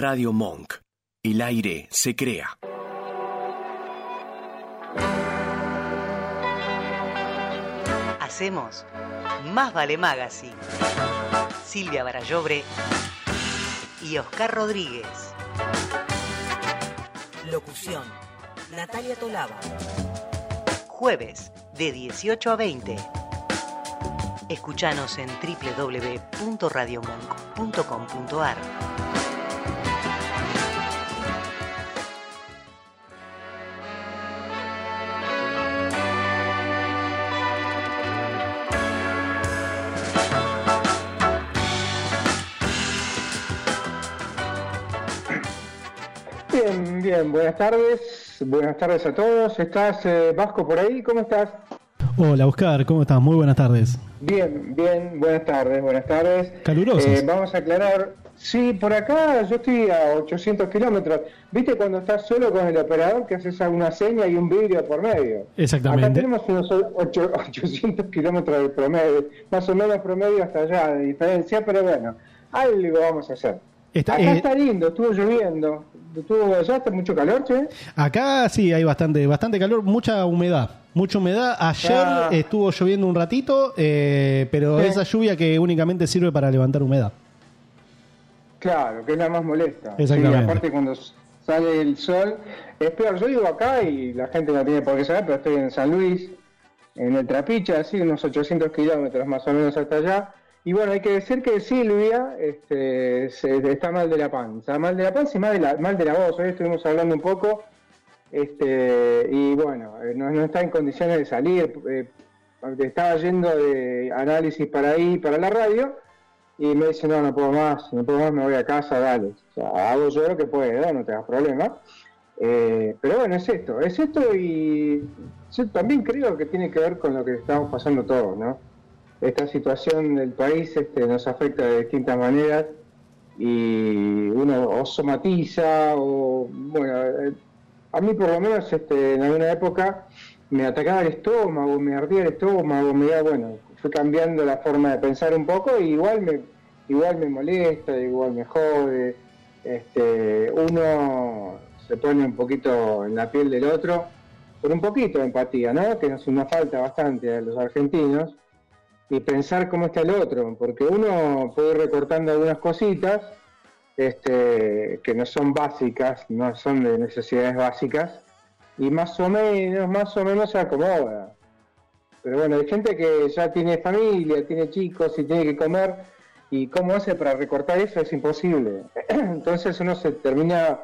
Radio Monk. El aire se crea. Hacemos Más Vale Magazine. Silvia Barallobre y Oscar Rodríguez. Locución. Natalia Tolaba. Jueves de 18 a 20. Escuchanos en www.radiomonk.com.ar. Bien, buenas tardes, buenas tardes a todos. ¿Estás eh, Vasco por ahí? ¿Cómo estás? Hola Oscar, ¿cómo estás? Muy buenas tardes. Bien, bien, buenas tardes, buenas tardes. Calurosas. Eh, vamos a aclarar, sí, por acá yo estoy a 800 kilómetros. ¿Viste cuando estás solo con el operador que haces alguna seña y un vidrio por medio? Exactamente. Acá tenemos unos ocho- 800 kilómetros de promedio, más o menos promedio hasta allá de diferencia, pero bueno, algo vamos a hacer. Está- acá eh, está lindo, estuvo lloviendo. Estuvo allá, está mucho calor, che. Acá sí hay bastante, bastante calor, mucha humedad. Mucha humedad. Ayer Ah. estuvo lloviendo un ratito, eh, pero Sí. esa lluvia que únicamente sirve para levantar humedad. Claro, que es la más molesta. Exactamente. Sí, aparte cuando sale el sol, es peor. Yo vivo acá y la gente no tiene por qué saber, pero estoy en San Luis, en el Trapiche, así unos 800 kilómetros más o menos hasta allá. Y bueno, hay que decir que Silvia este, se- está mal de la panza, mal de la panza y mal de la, mal de la voz. Hoy estuvimos hablando un poco este, y bueno, eh, no, no está en condiciones de salir. eh, estaba yendo de análisis para ahí, para la radio, y me dice, no, no puedo más, no puedo más, me voy a casa, dale. O sea, hago yo lo que puedo, no te hagas problema. Eh, pero bueno, es esto, es esto y yo también creo que tiene que ver con lo que estamos pasando todos, ¿no? Esta situación del país este, nos afecta de distintas maneras y uno o somatiza o, bueno, eh, a mí por lo menos este, en alguna época me atacaba el estómago, me ardía el estómago, me da, bueno, fui cambiando la forma de pensar un poco y igual me, igual me molesta, igual me jode, este, uno se pone un poquito en la piel del otro, con un poquito de empatía, ¿no? Que nos, nos falta bastante a los argentinos, y pensar cómo está el otro, porque uno puede ir recortando algunas cositas este, que no son básicas, no son de necesidades básicas, y más o menos, más o menos se acomoda. Pero bueno, hay gente que ya tiene familia, tiene chicos y tiene que comer, y cómo hace para recortar eso es imposible. Entonces uno se termina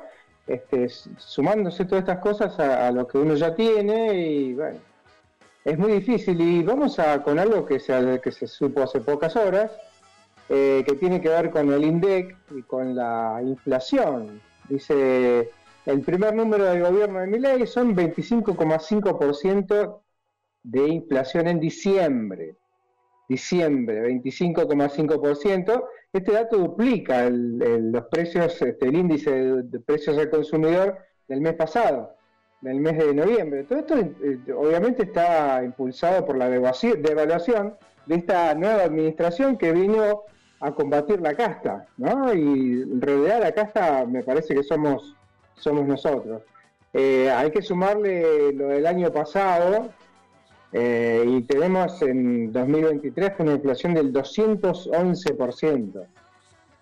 este, sumándose todas estas cosas a, a lo que uno ya tiene y bueno, es muy difícil. Y vamos a con algo que se, que se supo hace pocas horas, eh, que tiene que ver con el INDEC y con la inflación. Dice, el primer número del gobierno de Milei son 25,5% de inflación en diciembre. Diciembre, 25,5%. Este dato duplica el- los precios, este, el índice de, de precios al consumidor del mes pasado, del mes de noviembre. Todo esto eh, obviamente está impulsado por la devaluación de esta nueva administración que vino a combatir la casta, ¿no? Y en realidad la casta me parece que somos, somos nosotros. Eh, hay que sumarle lo del año pasado, eh, y tenemos en 2023 una inflación del 211%.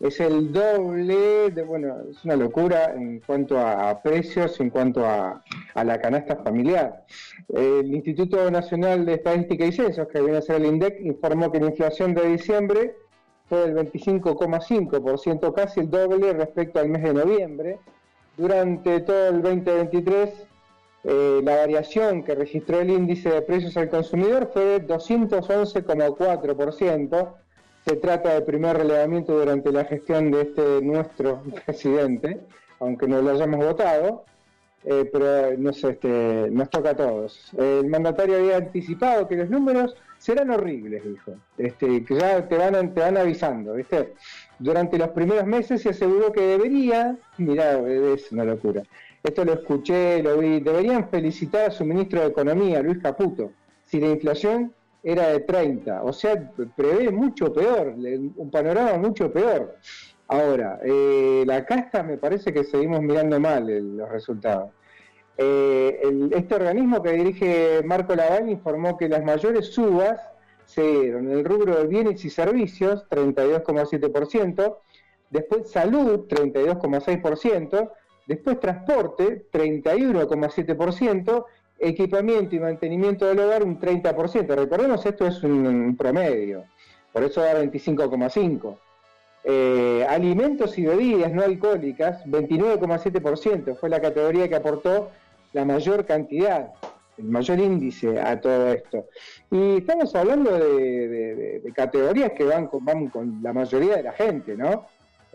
Es el doble, de, bueno, es una locura en cuanto a, precios, en cuanto a, a la canasta familiar. El Instituto Nacional de Estadística y Censos, que viene a ser el INDEC, informó que la inflación de diciembre fue del 25,5%, casi el doble respecto al mes de noviembre. Durante todo el 2023 eh, la variación que registró el índice de precios al consumidor fue de 211,4%. Se trata del primer relevamiento durante la gestión de este nuestro presidente, aunque no lo hayamos votado, eh, pero nos, este, nos toca a todos. El mandatario había anticipado que los números serán horribles, dijo, este, que ya te van, te van avisando, ¿viste? Durante los primeros meses se aseguró que debería, mirá, es una locura, esto lo escuché, lo vi, deberían felicitar a su ministro de Economía, Luis Caputo, si la inflación era de 30, o sea, prevé mucho peor, un panorama mucho peor. Ahora, eh, la casta me parece que seguimos mirando mal los resultados. Eh, este organismo que dirige Marco Lavagna informó que las mayores subas se dieron en el rubro de bienes y servicios, 32,7%, después salud, 32,6%, después transporte, 31,7%, equipamiento y mantenimiento del hogar, un 30%. Recordemos, esto es un, promedio, por eso da 25,5%. Eh, alimentos y bebidas no alcohólicas, 29,7%, fue la categoría que aportó la mayor cantidad, el mayor índice a todo esto. Y estamos hablando de categorías que van con, van con la mayoría de la gente, ¿no?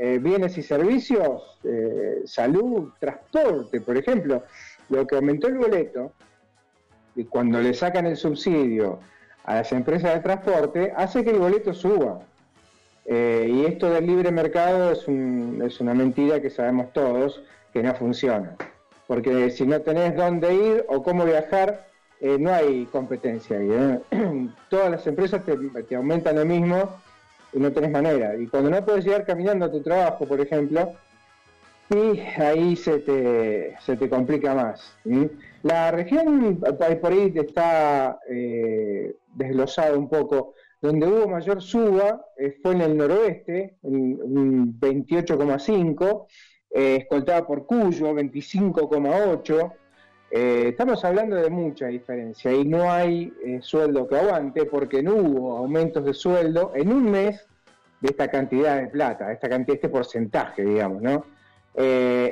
Eh, bienes y servicios, eh, salud, transporte, por ejemplo, lo que aumentó el boleto, cuando le sacan el subsidio a las empresas de transporte, hace que el boleto suba. Eh, y esto del libre mercado es, un- es una mentira que sabemos todos que no funciona. Porque si no tenés dónde ir o cómo viajar, eh, no hay competencia ahí. ¿eh? Todas las empresas te, aumentan lo mismo y no tenés manera. Y cuando no puedes llegar caminando a tu trabajo, por ejemplo, y ahí se te, se te complica más. La región por ahí está eh, desglosada un poco. Donde hubo mayor suba eh, fue en el noroeste, un, un 28,5, eh, escoltada por Cuyo, 25,8. Eh, estamos hablando de mucha diferencia y no hay sueldo que aguante porque no hubo aumentos de sueldo en un mes de esta cantidad de plata, esta este porcentaje, digamos, ¿no?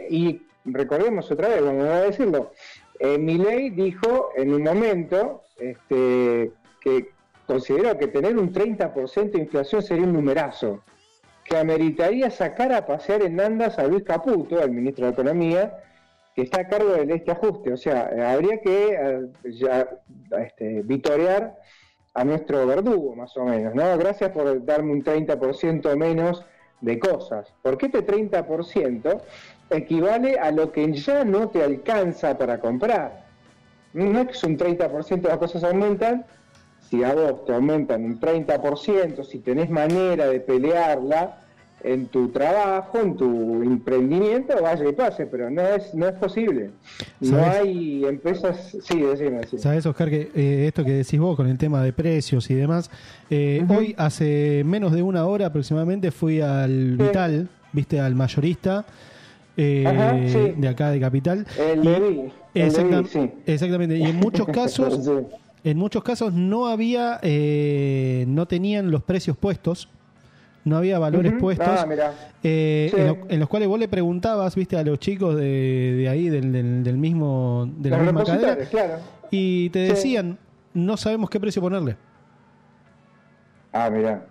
Y recordemos otra vez, vamos a decirlo, eh, Milei dijo en un momento este, que consideró que tener un 30% de inflación sería un numerazo, que ameritaría sacar a pasear en andas a Luis Caputo, el ministro de Economía, que está a cargo del este ajuste. O sea, eh, habría que eh, este, vitorear a nuestro verdugo, más o menos, ¿no? Gracias por darme un 30% menos de cosas. Porque este 30% equivale a lo que ya no te alcanza para comprar. No es que un 30% de las cosas aumentan, si a vos te aumentan un 30%, si tenés manera de pelearla en tu trabajo, en tu emprendimiento, vaya y pase, pero no es, no es posible. No hay empresas, sí, decime, decime. Sabes, Oscar, que eh, esto que decís vos con el tema de precios y demás, eh, hoy hace menos de una hora aproximadamente fui al Sí. Vital, viste, al mayorista eh, Ajá, sí. de acá de Capital. El Y- Levi, el sí. Exactamente, y en muchos casos, Sí. en muchos casos no había, eh, no tenían los precios puestos, no había valores puestos. Ah. Eh, en, lo- en los cuales vos le preguntabas, viste, a los chicos de, de ahí, del, del, del mismo, de la Los misma cadena, claro. y te decían, no sabemos qué precio ponerle. Ah, mirá.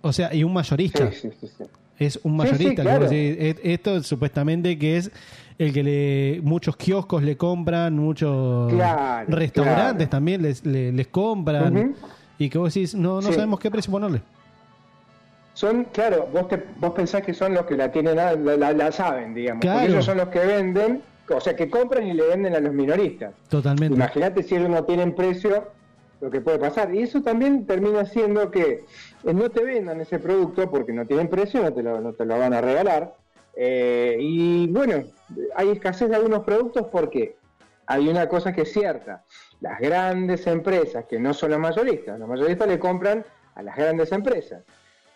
O sea, y un mayorista. Sí, sí, sí, sí. Es un mayorista. sí, que vos claro. decís, "Et- esto supuestamente que es el que le muchos kioscos le compran, muchos Claro, restaurantes claro. también les, le- les compran. Y que vos decís, no, no Sí. sabemos qué precio ponerle. Son, claro, vos, te, vos pensás que son los que la tienen, la, la- la saben, digamos. Porque ellos son los que venden, o sea, que compran y le venden a los minoristas. Totalmente. Imagínate si ellos no tienen precio, lo que puede pasar. Y eso también termina siendo que no te vendan ese producto porque no tienen precio, no te lo, no te lo van a regalar. Eh, y bueno, hay escasez de algunos productos porque hay una cosa que es cierta. Las grandes empresas, que no son las mayoristas, los mayoristas le compran a las grandes empresas.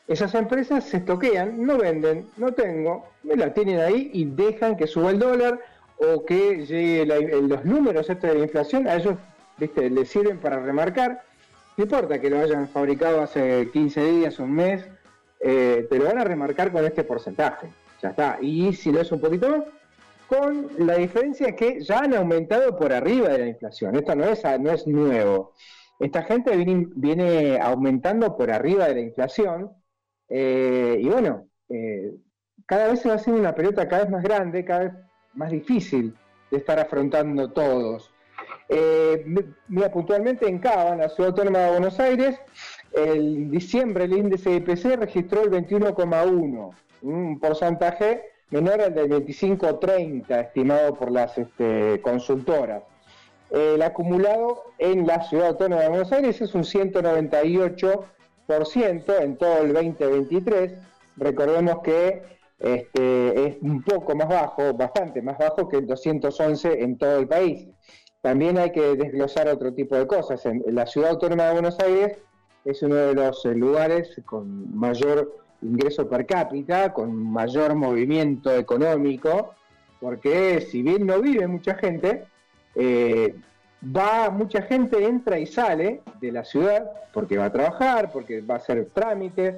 Esas empresas se estoquean, no venden, no tengo, me la tienen ahí y dejan que suba el dólar o que llegue los números estos de la inflación, a ellos ¿viste? les sirven para remarcar. No importa que lo hayan fabricado hace 15 días, un mes, eh, te lo van a remarcar con este porcentaje. Ya está. Y si lo es un poquito más, con la diferencia que ya han aumentado por arriba de la inflación. Esto no es, nuevo. Esta gente viene, viene aumentando por arriba de la inflación. eh, y bueno, eh, cada vez se va haciendo una pelota cada vez más grande, cada vez más difícil de estar afrontando todos. Eh, mi- mira, puntualmente en Cava, en la Ciudad Autónoma de Buenos Aires, el diciembre el índice de IPC registró el 21,1, un porcentaje menor al del 25,30 estimado por las este, consultoras. El acumulado en la Ciudad Autónoma de Buenos Aires es un 198% en todo el 2023. Recordemos que este, es un poco más bajo, bastante más bajo que el 211 en todo el país. También hay que desglosar otro tipo de cosas. La ciudad autónoma de Buenos Aires es uno de los eh, lugares con mayor ingreso per cápita, con mayor movimiento económico, porque si bien no vive mucha gente, eh, va mucha gente entra y sale de la ciudad porque va a trabajar, porque va a hacer trámites,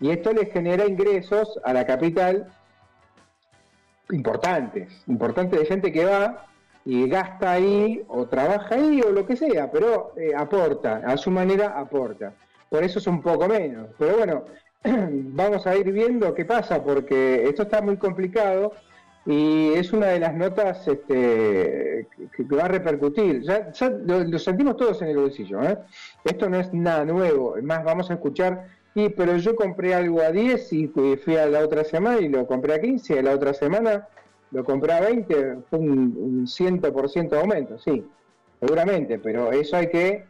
y esto le genera ingresos a la capital importantes, importantes de gente que va y gasta ahí o trabaja ahí o lo que sea, pero eh, aporta, a su manera aporta. Por eso es un poco menos. Pero bueno, vamos a ir viendo qué pasa porque esto está muy complicado y es una de las notas este, que, va a repercutir. Ya, lo, sentimos todos en el bolsillo. ¿eh? Esto no es nada nuevo. Es más, vamos a escuchar y pero yo compré algo a 10 y fui a la otra semana y lo compré a 15 y la otra semana lo compré a 20, fue un, 100% de aumento, sí, seguramente, pero eso hay que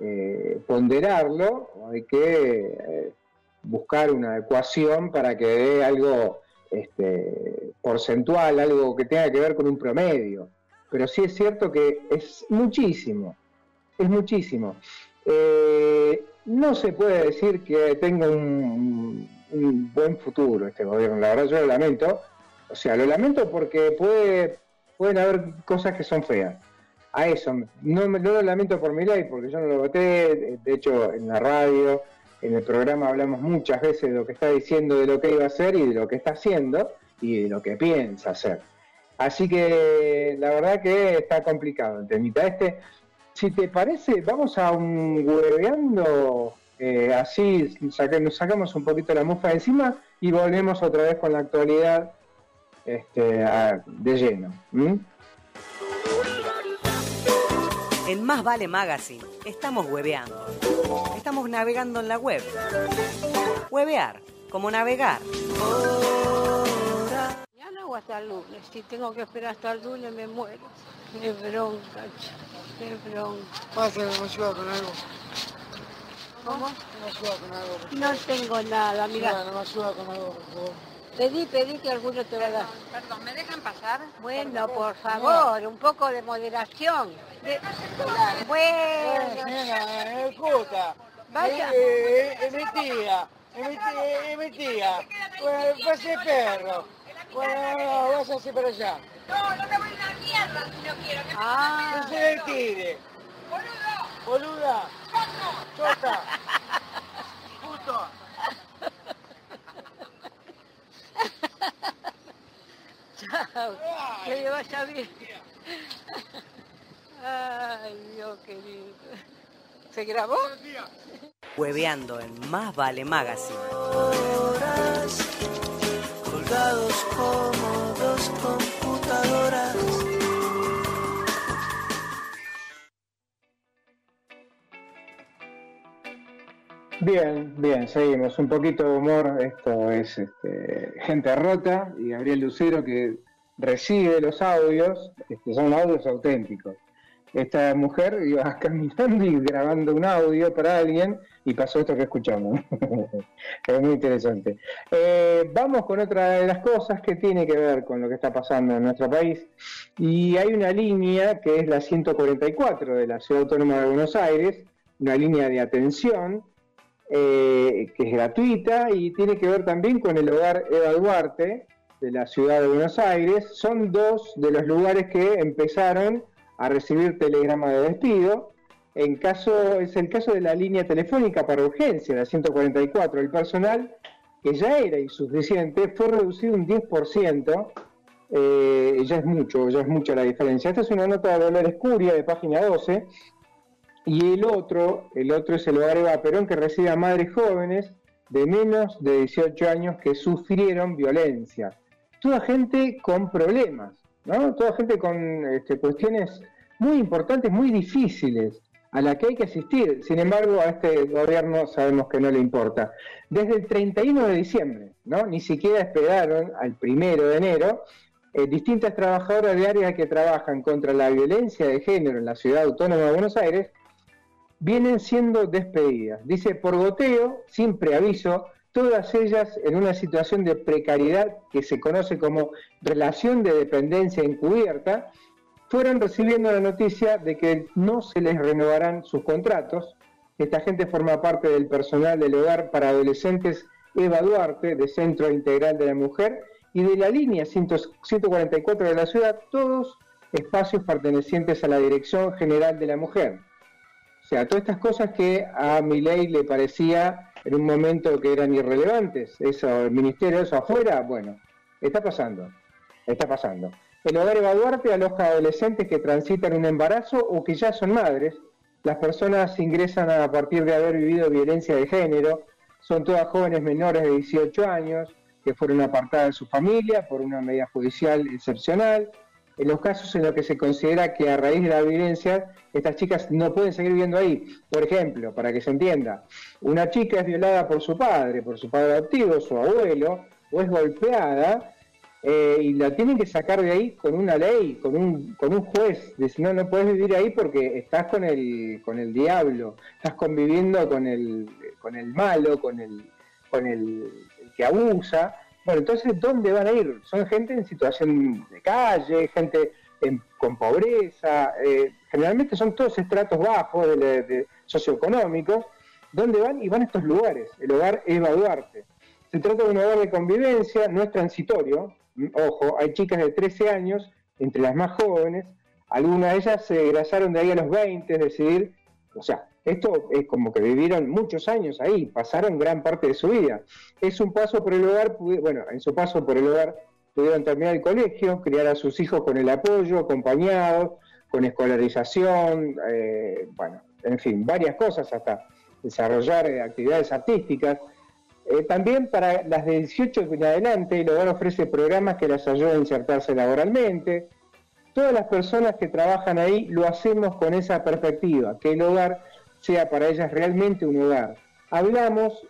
eh, ponderarlo, hay que eh, buscar una ecuación para que dé algo este, porcentual, algo que tenga que ver con un promedio. Pero sí es cierto que es muchísimo, es muchísimo. Eh, no se puede decir que tenga un, buen futuro este gobierno, la verdad yo lo lamento. O sea, lo lamento porque puede, pueden haber cosas que son feas. A eso, no, lo lamento por mi ley, porque yo no lo voté, de hecho en la radio, en el programa hablamos muchas veces de lo que está diciendo, de lo que iba a hacer y de lo que está haciendo y de lo que piensa hacer. Así que la verdad que está complicado el temita este si te parece, vamos a un hueveando eh, así, nos sacamos un poquito la mufa de encima y volvemos otra vez con la actualidad este, de lleno. En Más Vale Magazine estamos hueveando. Estamos navegando en la web. Huevear, como navegar. Mañana o hasta el lunes. Si tengo que esperar hasta el lunes me muero. Qué bronca, qué bronca. Pasa, me ayuda con algo. ¿Cómo? Me ayuda con algo. No tengo nada, mira. No, me ayuda con algo, por favor. Pedí, pedí que alguno te va a dar. Perdón, ¿me dejan pasar? Bueno, por favor, un poco de moderación. De... Bueno. Nena, es puta. Vaya. Es mi tía. Es mi tía. Es mi tía. Pues, pues es perro. Bueno, vas así para allá. No, no me voy a una mierda si no quiero. Que Ah. No se tire. ¡Boludo! Boluda. Chota. Puto. Que le vaya bien. Ay, Dios querido. ¿Se grabó? Hueveando en Más Vale Magazine. colgados como dos computadoras. Bien, bien, seguimos. Un poquito de humor. Esto es este, Gente Rota y Gabriel Lucero que recibe los audios. Este, son audios auténticos. Esta mujer iba caminando y grabando un audio para alguien y pasó esto que escuchamos. es muy interesante. Eh, vamos con otra de las cosas que tiene que ver con lo que está pasando en nuestro país. Y hay una línea que es la 144 de la Ciudad Autónoma de Buenos Aires, una línea de atención eh, que es gratuita y tiene que ver también con el hogar Eva Duarte de la Ciudad de Buenos Aires. Son dos de los lugares que empezaron a recibir telegrama de despido. En caso, es el caso de la línea telefónica para urgencia, la 144. El personal, que ya era insuficiente, fue reducido un 10%. Eh, ya es mucho, ya es mucha la diferencia. Esta es una nota de Dolores Curia de página 12. Y el otro, el otro es el hogar Eva Perón, que recibe a madres jóvenes de menos de 18 años que sufrieron violencia. Toda gente con problemas, ¿no? Toda gente con este, cuestiones muy importantes, muy difíciles, a la que hay que asistir. Sin embargo, a este gobierno sabemos que no le importa. Desde el 31 de diciembre, ¿no? Ni siquiera esperaron al primero de enero. eh, distintas trabajadoras de áreas que trabajan contra la violencia de género en la ciudad autónoma de Buenos Aires vienen siendo despedidas. Dice, por goteo, sin preaviso, todas ellas en una situación de precariedad que se conoce como relación de dependencia encubierta, fueron recibiendo la noticia de que no se les renovarán sus contratos. Esta gente forma parte del personal del hogar para adolescentes Eva Duarte, de Centro Integral de la Mujer, y de la línea 144 de la ciudad, todos espacios pertenecientes a la Dirección General de la Mujer. Sea, todas estas cosas que a ley le parecía en un momento que eran irrelevantes, eso, el ministerio, eso afuera, bueno, está pasando, está pasando. El hogar Eva Duarte aloja adolescentes que transitan un embarazo o que ya son madres. Las personas ingresan a partir de haber vivido violencia de género. Son todas jóvenes menores de 18 años que fueron apartadas de su familia por una medida judicial excepcional. En los casos en los que se considera que a raíz de la violencia estas chicas no pueden seguir viviendo ahí. Por ejemplo, para que se entienda, una chica es violada por su padre, por su padre adoptivo, su abuelo, o es golpeada eh, y la tienen que sacar de ahí con una ley, con un, con un juez. Dice, no, no puedes vivir ahí porque estás con el, con el diablo, estás conviviendo con el, con el malo, con el, con el, que abusa. Bueno, entonces, ¿dónde van a ir? Son gente en situación de calle, gente con pobreza, eh, generalmente son todos estratos bajos de, socioeconómicos. ¿Dónde van? Y van a estos lugares. El hogar Eva Duarte. Se trata de un hogar de convivencia, no es transitorio, ojo, hay chicas de 13 años, entre las más jóvenes, algunas de ellas se grasaron de ahí a los 20, es decir, o sea, esto es como que vivieron muchos años ahí, pasaron gran parte de su vida. Es un paso por el hogar, bueno, en su paso por el hogar pudieron terminar el colegio, criar a sus hijos con el apoyo, acompañados, con escolarización, eh, bueno, en fin, varias cosas, hasta desarrollar eh, actividades artísticas. Eh, también para las de 18 en adelante, el hogar ofrece programas que las ayudan a insertarse laboralmente. Todas las personas que trabajan ahí lo hacemos con esa perspectiva, que el hogar sea para ellas realmente un hogar. Hablamos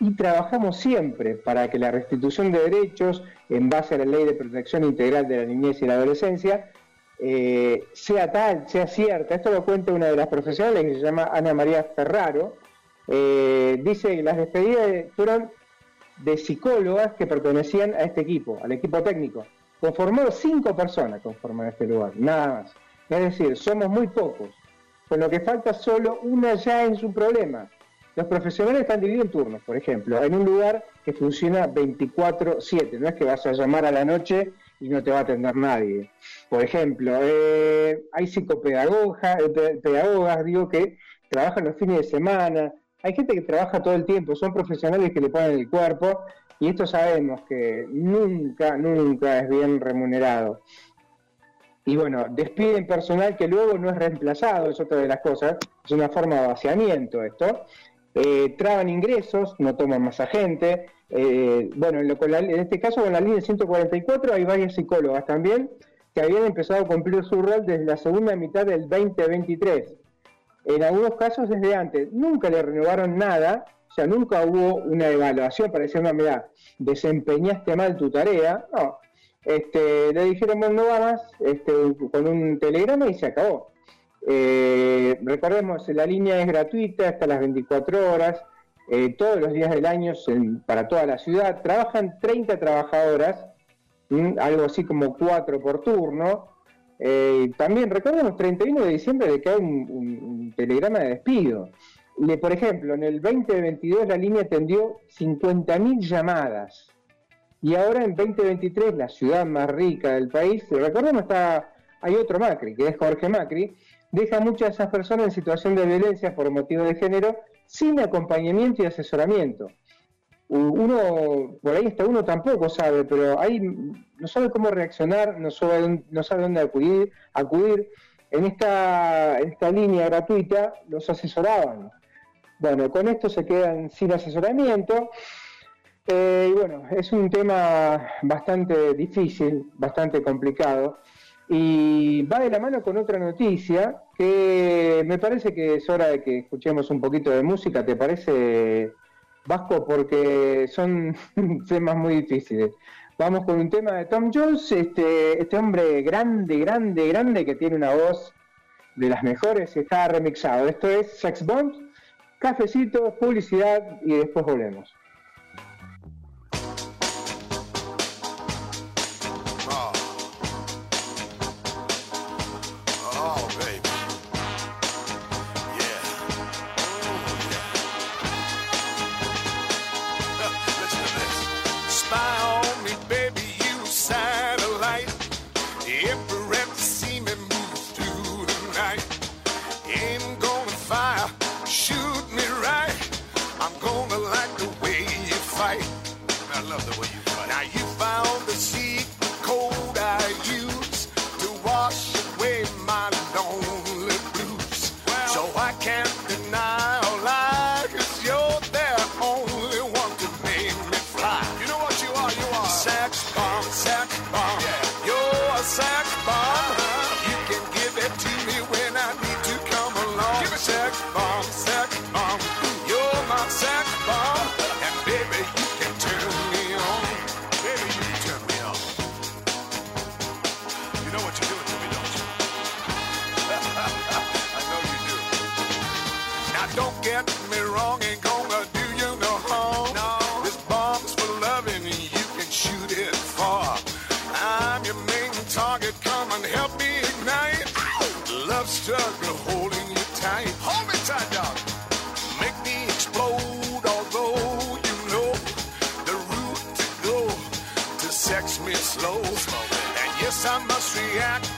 y trabajamos siempre para que la restitución de derechos en base a la ley de protección integral de la niñez y la adolescencia eh, sea tal, sea cierta. Esto lo cuenta una de las profesionales que se llama Ana María Ferraro, eh, dice que las despedidas fueron de psicólogas que pertenecían a este equipo, al equipo técnico. Conformó cinco personas conforman este lugar, nada más. Es decir, somos muy pocos, con lo que falta solo una ya en su problema. Los profesionales están divididos en turnos, por ejemplo, en un lugar que funciona 24/7, no es que vas a llamar a la noche y no te va a atender nadie. Por ejemplo, eh, hay psicopedagogas, eh, pedagogas, digo, que trabajan los fines de semana, hay gente que trabaja todo el tiempo, son profesionales que le ponen el cuerpo y esto sabemos que nunca, nunca es bien remunerado. Y bueno, despiden personal que luego no es reemplazado, es otra de las cosas, es una forma de vaciamiento esto. Eh, traban ingresos, no toman más a gente. Eh, bueno, en, en este caso con la línea 144 hay varias psicólogas también que habían empezado a cumplir su rol desde la segunda mitad del 2023 en algunos casos desde antes. Nunca le renovaron nada, o sea, nunca hubo una evaluación para decir, no, mira, desempeñaste mal tu tarea. No, este, le dijeron, bueno, no va más, este, con un telegrama y se acabó. Eh, recordemos, la línea es gratuita hasta las 24 horas, eh, todos los días del año para toda la ciudad. Trabajan 30 trabajadoras, algo así como 4 por turno. Eh, también recordemos 31 de diciembre de que hay un, telegrama de despido. Le, por ejemplo, en el 2022 la línea atendió 50.000 llamadas. Y ahora en 2023, la ciudad más rica del país, recordemos, está, hay otro Macri, que es Jorge Macri, deja muchas de esas personas en situación de violencia por motivo de género sin acompañamiento y asesoramiento uno, por ahí está uno tampoco sabe, pero ahí no sabe cómo reaccionar, no sabe, no sabe dónde acudir, acudir. En esta, esta línea gratuita los asesoraban. Bueno, con esto se quedan sin asesoramiento. Eh, bueno, es un tema bastante difícil, bastante complicado. Y va de la mano con otra noticia que me parece que es hora de que escuchemos un poquito de música. ¿Te parece, Vasco, porque son temas muy difíciles. Vamos con un tema de Tom Jones, este, este hombre grande, grande, grande que tiene una voz de las mejores está remixado. Esto es Sex Bond, cafecito, publicidad y después volvemos. Holding you tight. Hold me tight, dog. Make me explode, although you know the route to go to sex me slow. And yes, I must react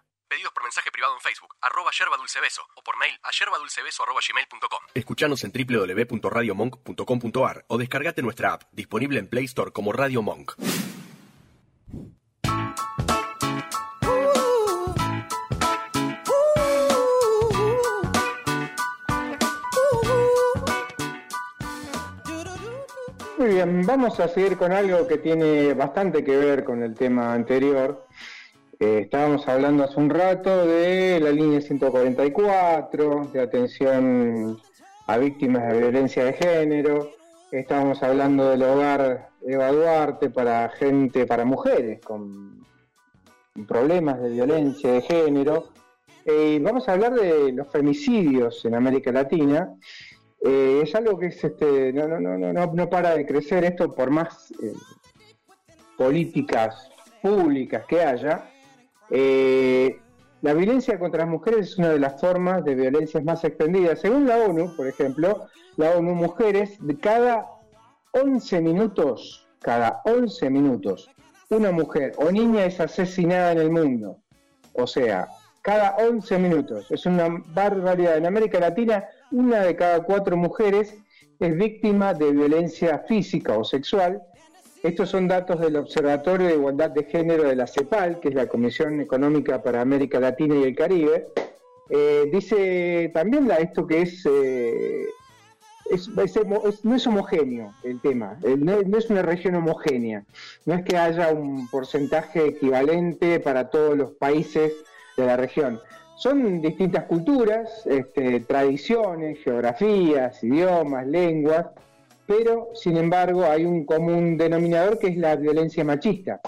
Pedidos por mensaje privado en Facebook, arroba yerba dulce beso, o por mail a yerbadulcebeso arroba gmail.com. Escuchanos en www.radiomonk.com.ar o descargate nuestra app, disponible en Play Store como Radio Monk. Muy bien, vamos a seguir con algo que tiene bastante que ver con el tema anterior. Estábamos hablando hace un rato de la línea 144, de atención a víctimas de violencia de género. Estábamos hablando del hogar Eva Duarte para gente, para mujeres con problemas de violencia de género. Eh, vamos a hablar de los femicidios en América Latina. Eh, es algo que es, este, no, no, no, no, no, no para de crecer esto por más eh, políticas públicas que haya. Eh, la violencia contra las mujeres es una de las formas de violencias más extendidas. Según la ONU, por ejemplo, la ONU Mujeres, de cada 11 minutos, cada 11 minutos, una mujer o niña es asesinada en el mundo. O sea, cada 11 minutos. Es una barbaridad. En América Latina, una de cada cuatro mujeres es víctima de violencia física o sexual. Estos son datos del Observatorio de Igualdad de Género de la CEPAL, que es la Comisión Económica para América Latina y el Caribe. Eh, dice también esto que es, eh, es- no es homogéneo el tema, no, no es una región homogénea, no es que haya un porcentaje equivalente para todos los países de la región. Son distintas culturas, este, tradiciones, geografías, idiomas, lenguas, pero sin embargo hay un común denominador que es la violencia machista.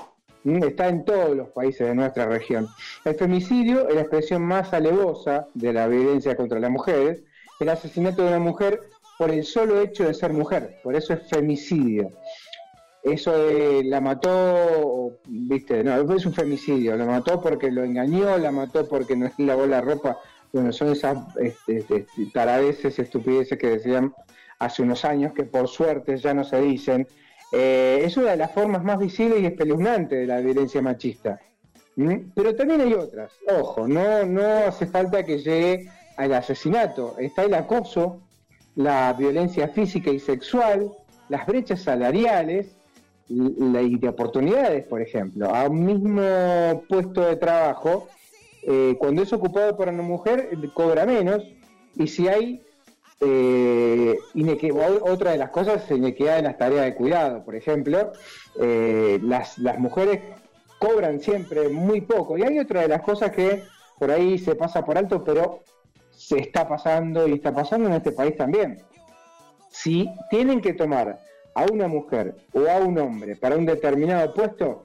Está en todos los países de nuestra región. El femicidio es la expresión más alevosa de la violencia contra las mujeres, el asesinato de una mujer por el solo hecho de ser mujer, por eso es femicidio. Eso de la mató, viste, no, es un femicidio, la mató porque lo engañó, la mató porque no lavó la ropa. Bueno, son esas este, este, taradeces, estupideces que decían hace unos años que por suerte ya no se dicen. Eh, es una de las formas más visibles y espeluznantes de la violencia machista. ¿Mm? Pero también hay otras. Ojo, no, no hace falta que llegue al asesinato. Está el acoso, la violencia física y sexual, las brechas salariales la- y de oportunidades, por ejemplo. A un mismo puesto de trabajo, eh, cuando es ocupado por una mujer, cobra menos. Y si hay eh, otra de las cosas es inequidad en las tareas de cuidado. Por ejemplo, eh, las, las mujeres cobran siempre muy poco. Y hay otra de las cosas que por ahí se pasa por alto, pero se está pasando y está pasando en este país también. Si tienen que tomar a una mujer o a un hombre para un determinado puesto,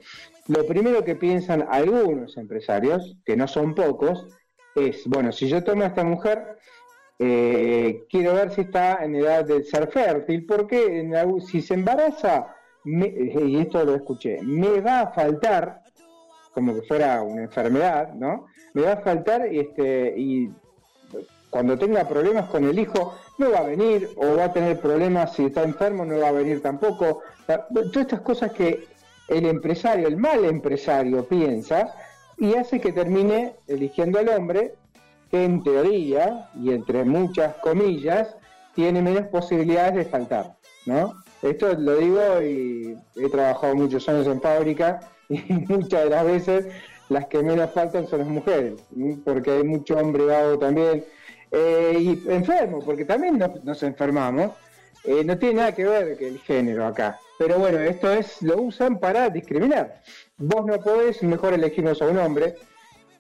lo primero que piensan algunos empresarios, que no son pocos, es, bueno, si yo tomo a esta mujer, eh, quiero ver si está en edad de ser fértil, porque en algún- si se embaraza, me- y esto lo escuché, me va a faltar, como que fuera una enfermedad, ¿no? Me va a faltar este, y cuando tenga problemas con el hijo, no va a venir, o va a tener problemas si está enfermo, no va a venir tampoco. Todas estas cosas que el empresario, el mal empresario piensa y hace que termine eligiendo al hombre que en teoría, y entre muchas comillas, tiene menos posibilidades de faltar, ¿no? Esto lo digo y he trabajado muchos años en fábrica y muchas de las veces las que menos faltan son las mujeres, porque hay mucho hombre vago también, eh, y enfermo, porque también nos, nos enfermamos, Eh, no tiene nada que ver que el género acá, pero bueno, esto es, lo usan para discriminar. Vos no podés, mejor elegirnos a un hombre,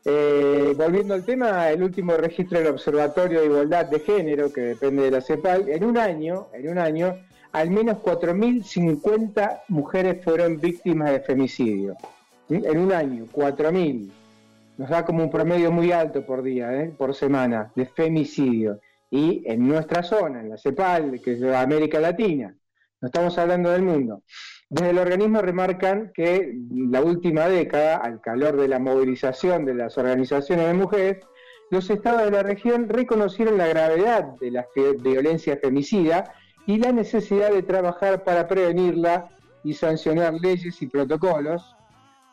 Eh, volviendo al tema, el último registro del Observatorio de Igualdad de Género, que depende de la CEPAL, en un año, en un año, al menos 4.050 mujeres fueron víctimas de femicidio. En un año, 4.000. Nos da como un promedio muy alto por día, ¿eh? por semana, de femicidio. Y en nuestra zona, en la CEPAL, que es América Latina, no estamos hablando del mundo. Desde el organismo remarcan que la última década, al calor de la movilización de las organizaciones de mujeres, los estados de la región reconocieron la gravedad de la violencia femicida y la necesidad de trabajar para prevenirla y sancionar leyes y protocolos.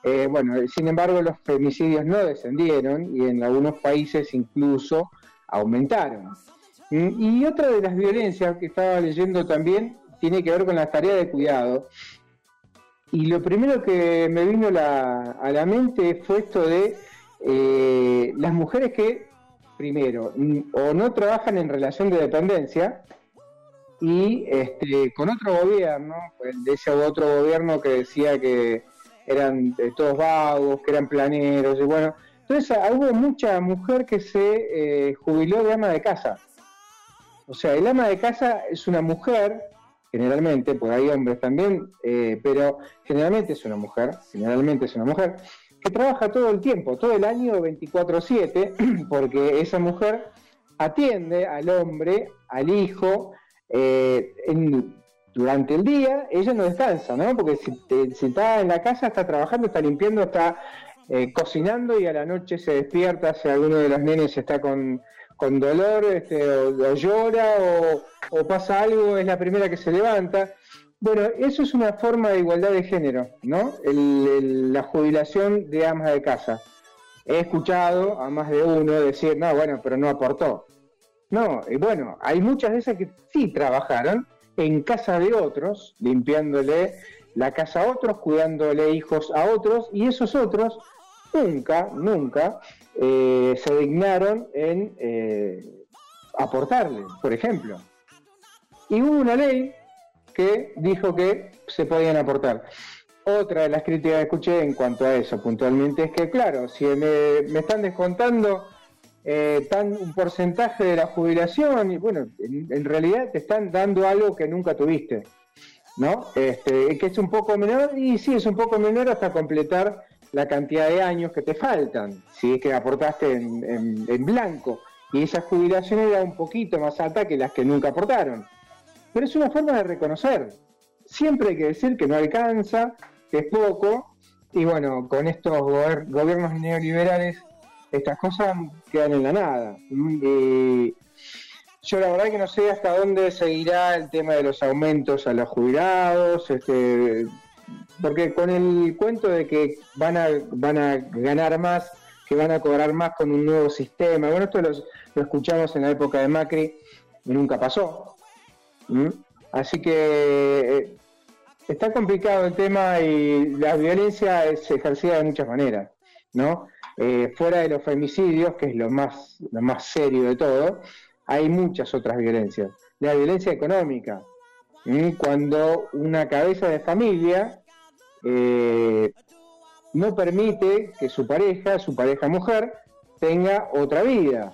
Eh, bueno, sin embargo, los femicidios no descendieron y en algunos países incluso aumentaron. Mm, Y otra de las violencias que estaba leyendo también tiene que ver con la tarea de cuidado. Y lo primero que me vino la- a la mente fue esto de eh, las mujeres que, primero, o no trabajan en relación de dependencia, y este, con otro gobierno, pues, de ese otro gobierno que decía que eran eh, todos vagos, que eran planeros, y bueno, entonces hubo mucha mujer que se eh, jubiló de ama de casa. O sea, el ama de casa es una mujer, generalmente, porque hay hombres también, eh, pero generalmente es una mujer, generalmente es una mujer, que trabaja todo el tiempo, todo el año 24/7, porque esa mujer atiende al hombre, al hijo, eh, en- durante el día, ella no descansa, ¿no? Porque si, te- si está en la casa, está trabajando, está limpiando, está eh, cocinando y a la noche se despierta, si alguno de los nenes está con, con dolor, este, o, llora, o, pasa algo, es la primera que se levanta. Bueno, eso es una forma de igualdad de género, ¿no? El- la jubilación de amas de casa. He escuchado a más de uno decir, no, bueno, pero no aportó. No, y bueno, hay muchas de esas que sí trabajaron en casa de otros, limpiándole la casa a otros, cuidándole hijos a otros, y esos otros nunca, nunca eh, se dignaron en eh, aportarle, por ejemplo. Y hubo una ley que dijo que se podían aportar. Otra de las críticas que escuché en cuanto a eso puntualmente es que, claro, si me, están descontando eh, tan un porcentaje de la jubilación, y bueno, en, en realidad te están dando algo que nunca tuviste, ¿no? Este, que es un poco menor, y sí, es un poco menor hasta completar la cantidad de años que te faltan, si es que aportaste en, blanco, y esa jubilación era un poquito más alta que las que nunca aportaron. Pero es una forma de reconocer. Siempre hay que decir que no alcanza, que es poco, y bueno, con estos gobiernos neoliberales estas cosas quedan en la nada. Yo la verdad que no sé hasta dónde seguirá el tema de los aumentos a los jubilados, este, porque con el cuento de que van a, van a ganar más, que van a cobrar más con un nuevo sistema, bueno, esto lo escuchamos en la época de Macri y nunca pasó. ¿Mm? Así que eh, está complicado el tema y la violencia es ejercida de muchas maneras, ¿no? Eh, fuera de los femicidios, que es lo más, lo más serio de todo, hay muchas otras violencias. La violencia económica, cuando una cabeza de familia eh, no permite que su pareja, su pareja mujer, tenga otra vida,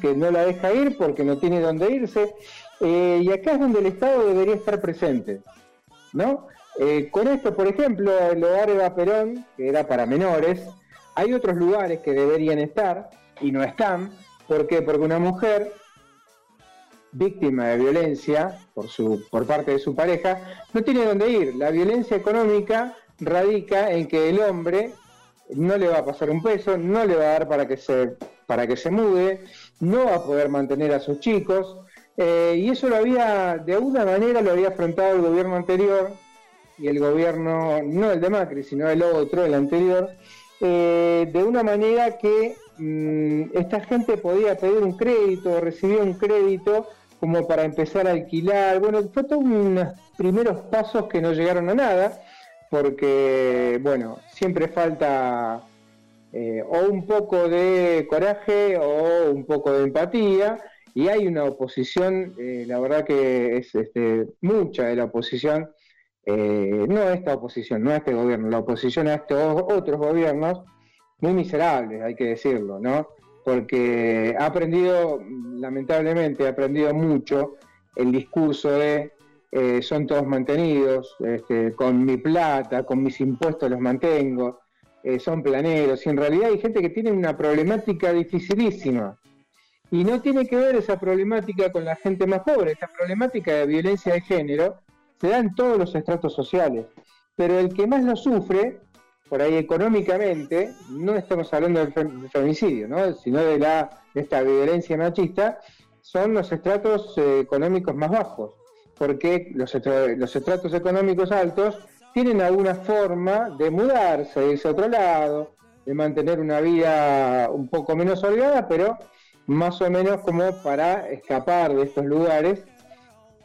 que no la deja ir porque no tiene dónde irse. Eh, y acá es donde el Estado debería estar presente. ¿no? Eh, con esto, por ejemplo, el hogar Eva Perón, que era para menores, hay otros lugares que deberían estar y no están. ¿Por qué? Porque una mujer víctima de violencia por, su, por parte de su pareja no tiene dónde ir. La violencia económica radica en que el hombre no le va a pasar un peso, no le va a dar para que se, para que se mude, no va a poder mantener a sus chicos. eh, y eso lo había, de alguna manera lo había afrontado el gobierno anterior y el gobierno, no el de Macri, sino el otro, el anterior, eh, de una manera que mm, esta gente podía pedir un crédito, recibir un crédito como para empezar a alquilar. Bueno, fue todos unos primeros pasos que no llegaron a nada, porque, bueno, siempre falta eh, o un poco de coraje o un poco de empatía, y hay una oposición, eh, la verdad que es este, mucha de la oposición, eh, no esta oposición, no este gobierno, la oposición a estos otros gobiernos, muy miserables, hay que decirlo, ¿no? Porque ha aprendido, lamentablemente, ha aprendido mucho el discurso de eh, son todos mantenidos, este, con mi plata, con mis impuestos los mantengo, eh, son planeros, y en realidad hay gente que tiene una problemática dificilísima. Y no tiene que ver esa problemática con la gente más pobre, esa problemática de violencia de género se da en todos los estratos sociales. Pero el que más lo sufre, por ahí económicamente, no estamos hablando del, fem- del femicidio, ¿no? sino de, la, de esta violencia machista, son los estratos eh, económicos más bajos, porque los, los estratos económicos altos tienen alguna forma de mudarse, de irse a otro lado, de mantener una vida un poco menos holgada, pero más o menos como para escapar de estos lugares,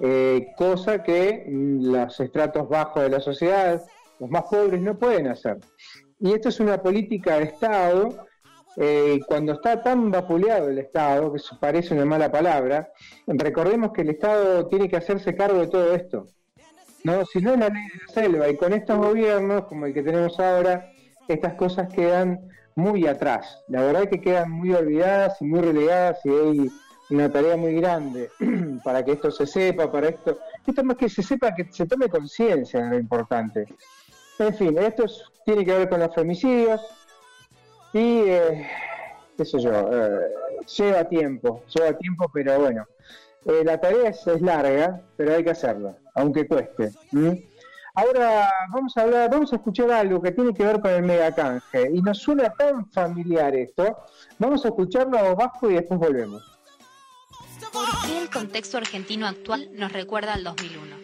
eh, cosa que mm, los estratos bajos de la sociedad, los más pobres, no pueden hacer. Y esto es una política de Estado, eh, cuando está tan vapuleado el Estado, que eso parece una mala palabra, recordemos que el Estado tiene que hacerse cargo de todo esto. No, si no es la ley de la selva, y con estos gobiernos, como el que tenemos ahora, estas cosas quedan muy atrás. La verdad que quedan muy olvidadas y muy relegadas y hay una tarea muy grande para que esto se sepa, para esto, esto más que se sepa, que se tome conciencia de lo importante. En fin, esto es- tiene que ver con los femicidios y, eh, qué sé yo, eh, lleva tiempo, lleva tiempo, pero bueno, eh, la tarea es, es larga, pero hay que hacerla, aunque cueste. Ahora vamos a hablar, vamos a escuchar algo que tiene que ver con el megacanje y nos suena tan familiar esto. Vamos a escucharlo abajo y después volvemos. ¿Por qué el contexto argentino actual nos recuerda al 2001?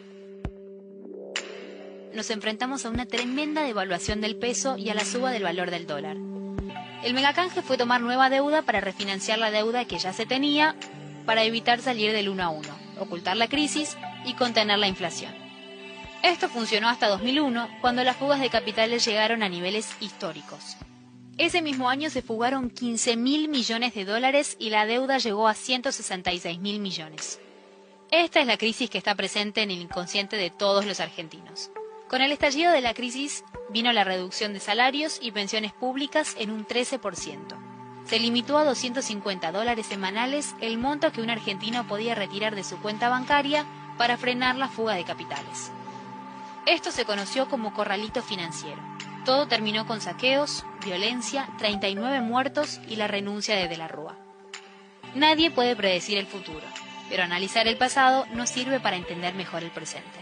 Nos enfrentamos a una tremenda devaluación del peso y a la suba del valor del dólar. El megacanje fue tomar nueva deuda para refinanciar la deuda que ya se tenía para evitar salir del 1 a 1, ocultar la crisis y contener la inflación. Esto funcionó hasta 2001, cuando las fugas de capitales llegaron a niveles históricos. Ese mismo año se fugaron 15 mil millones de dólares y la deuda llegó a 166 mil millones. Esta es la crisis que está presente en el inconsciente de todos los argentinos. Con el estallido de la crisis vino la reducción de salarios y pensiones públicas en un 13%. Se limitó a 250 dólares semanales el monto que un argentino podía retirar de su cuenta bancaria para frenar la fuga de capitales. Esto se conoció como corralito financiero. Todo terminó con saqueos, violencia, 39 muertos y la renuncia de De la Rúa. Nadie puede predecir el futuro, pero analizar el pasado nos sirve para entender mejor el presente.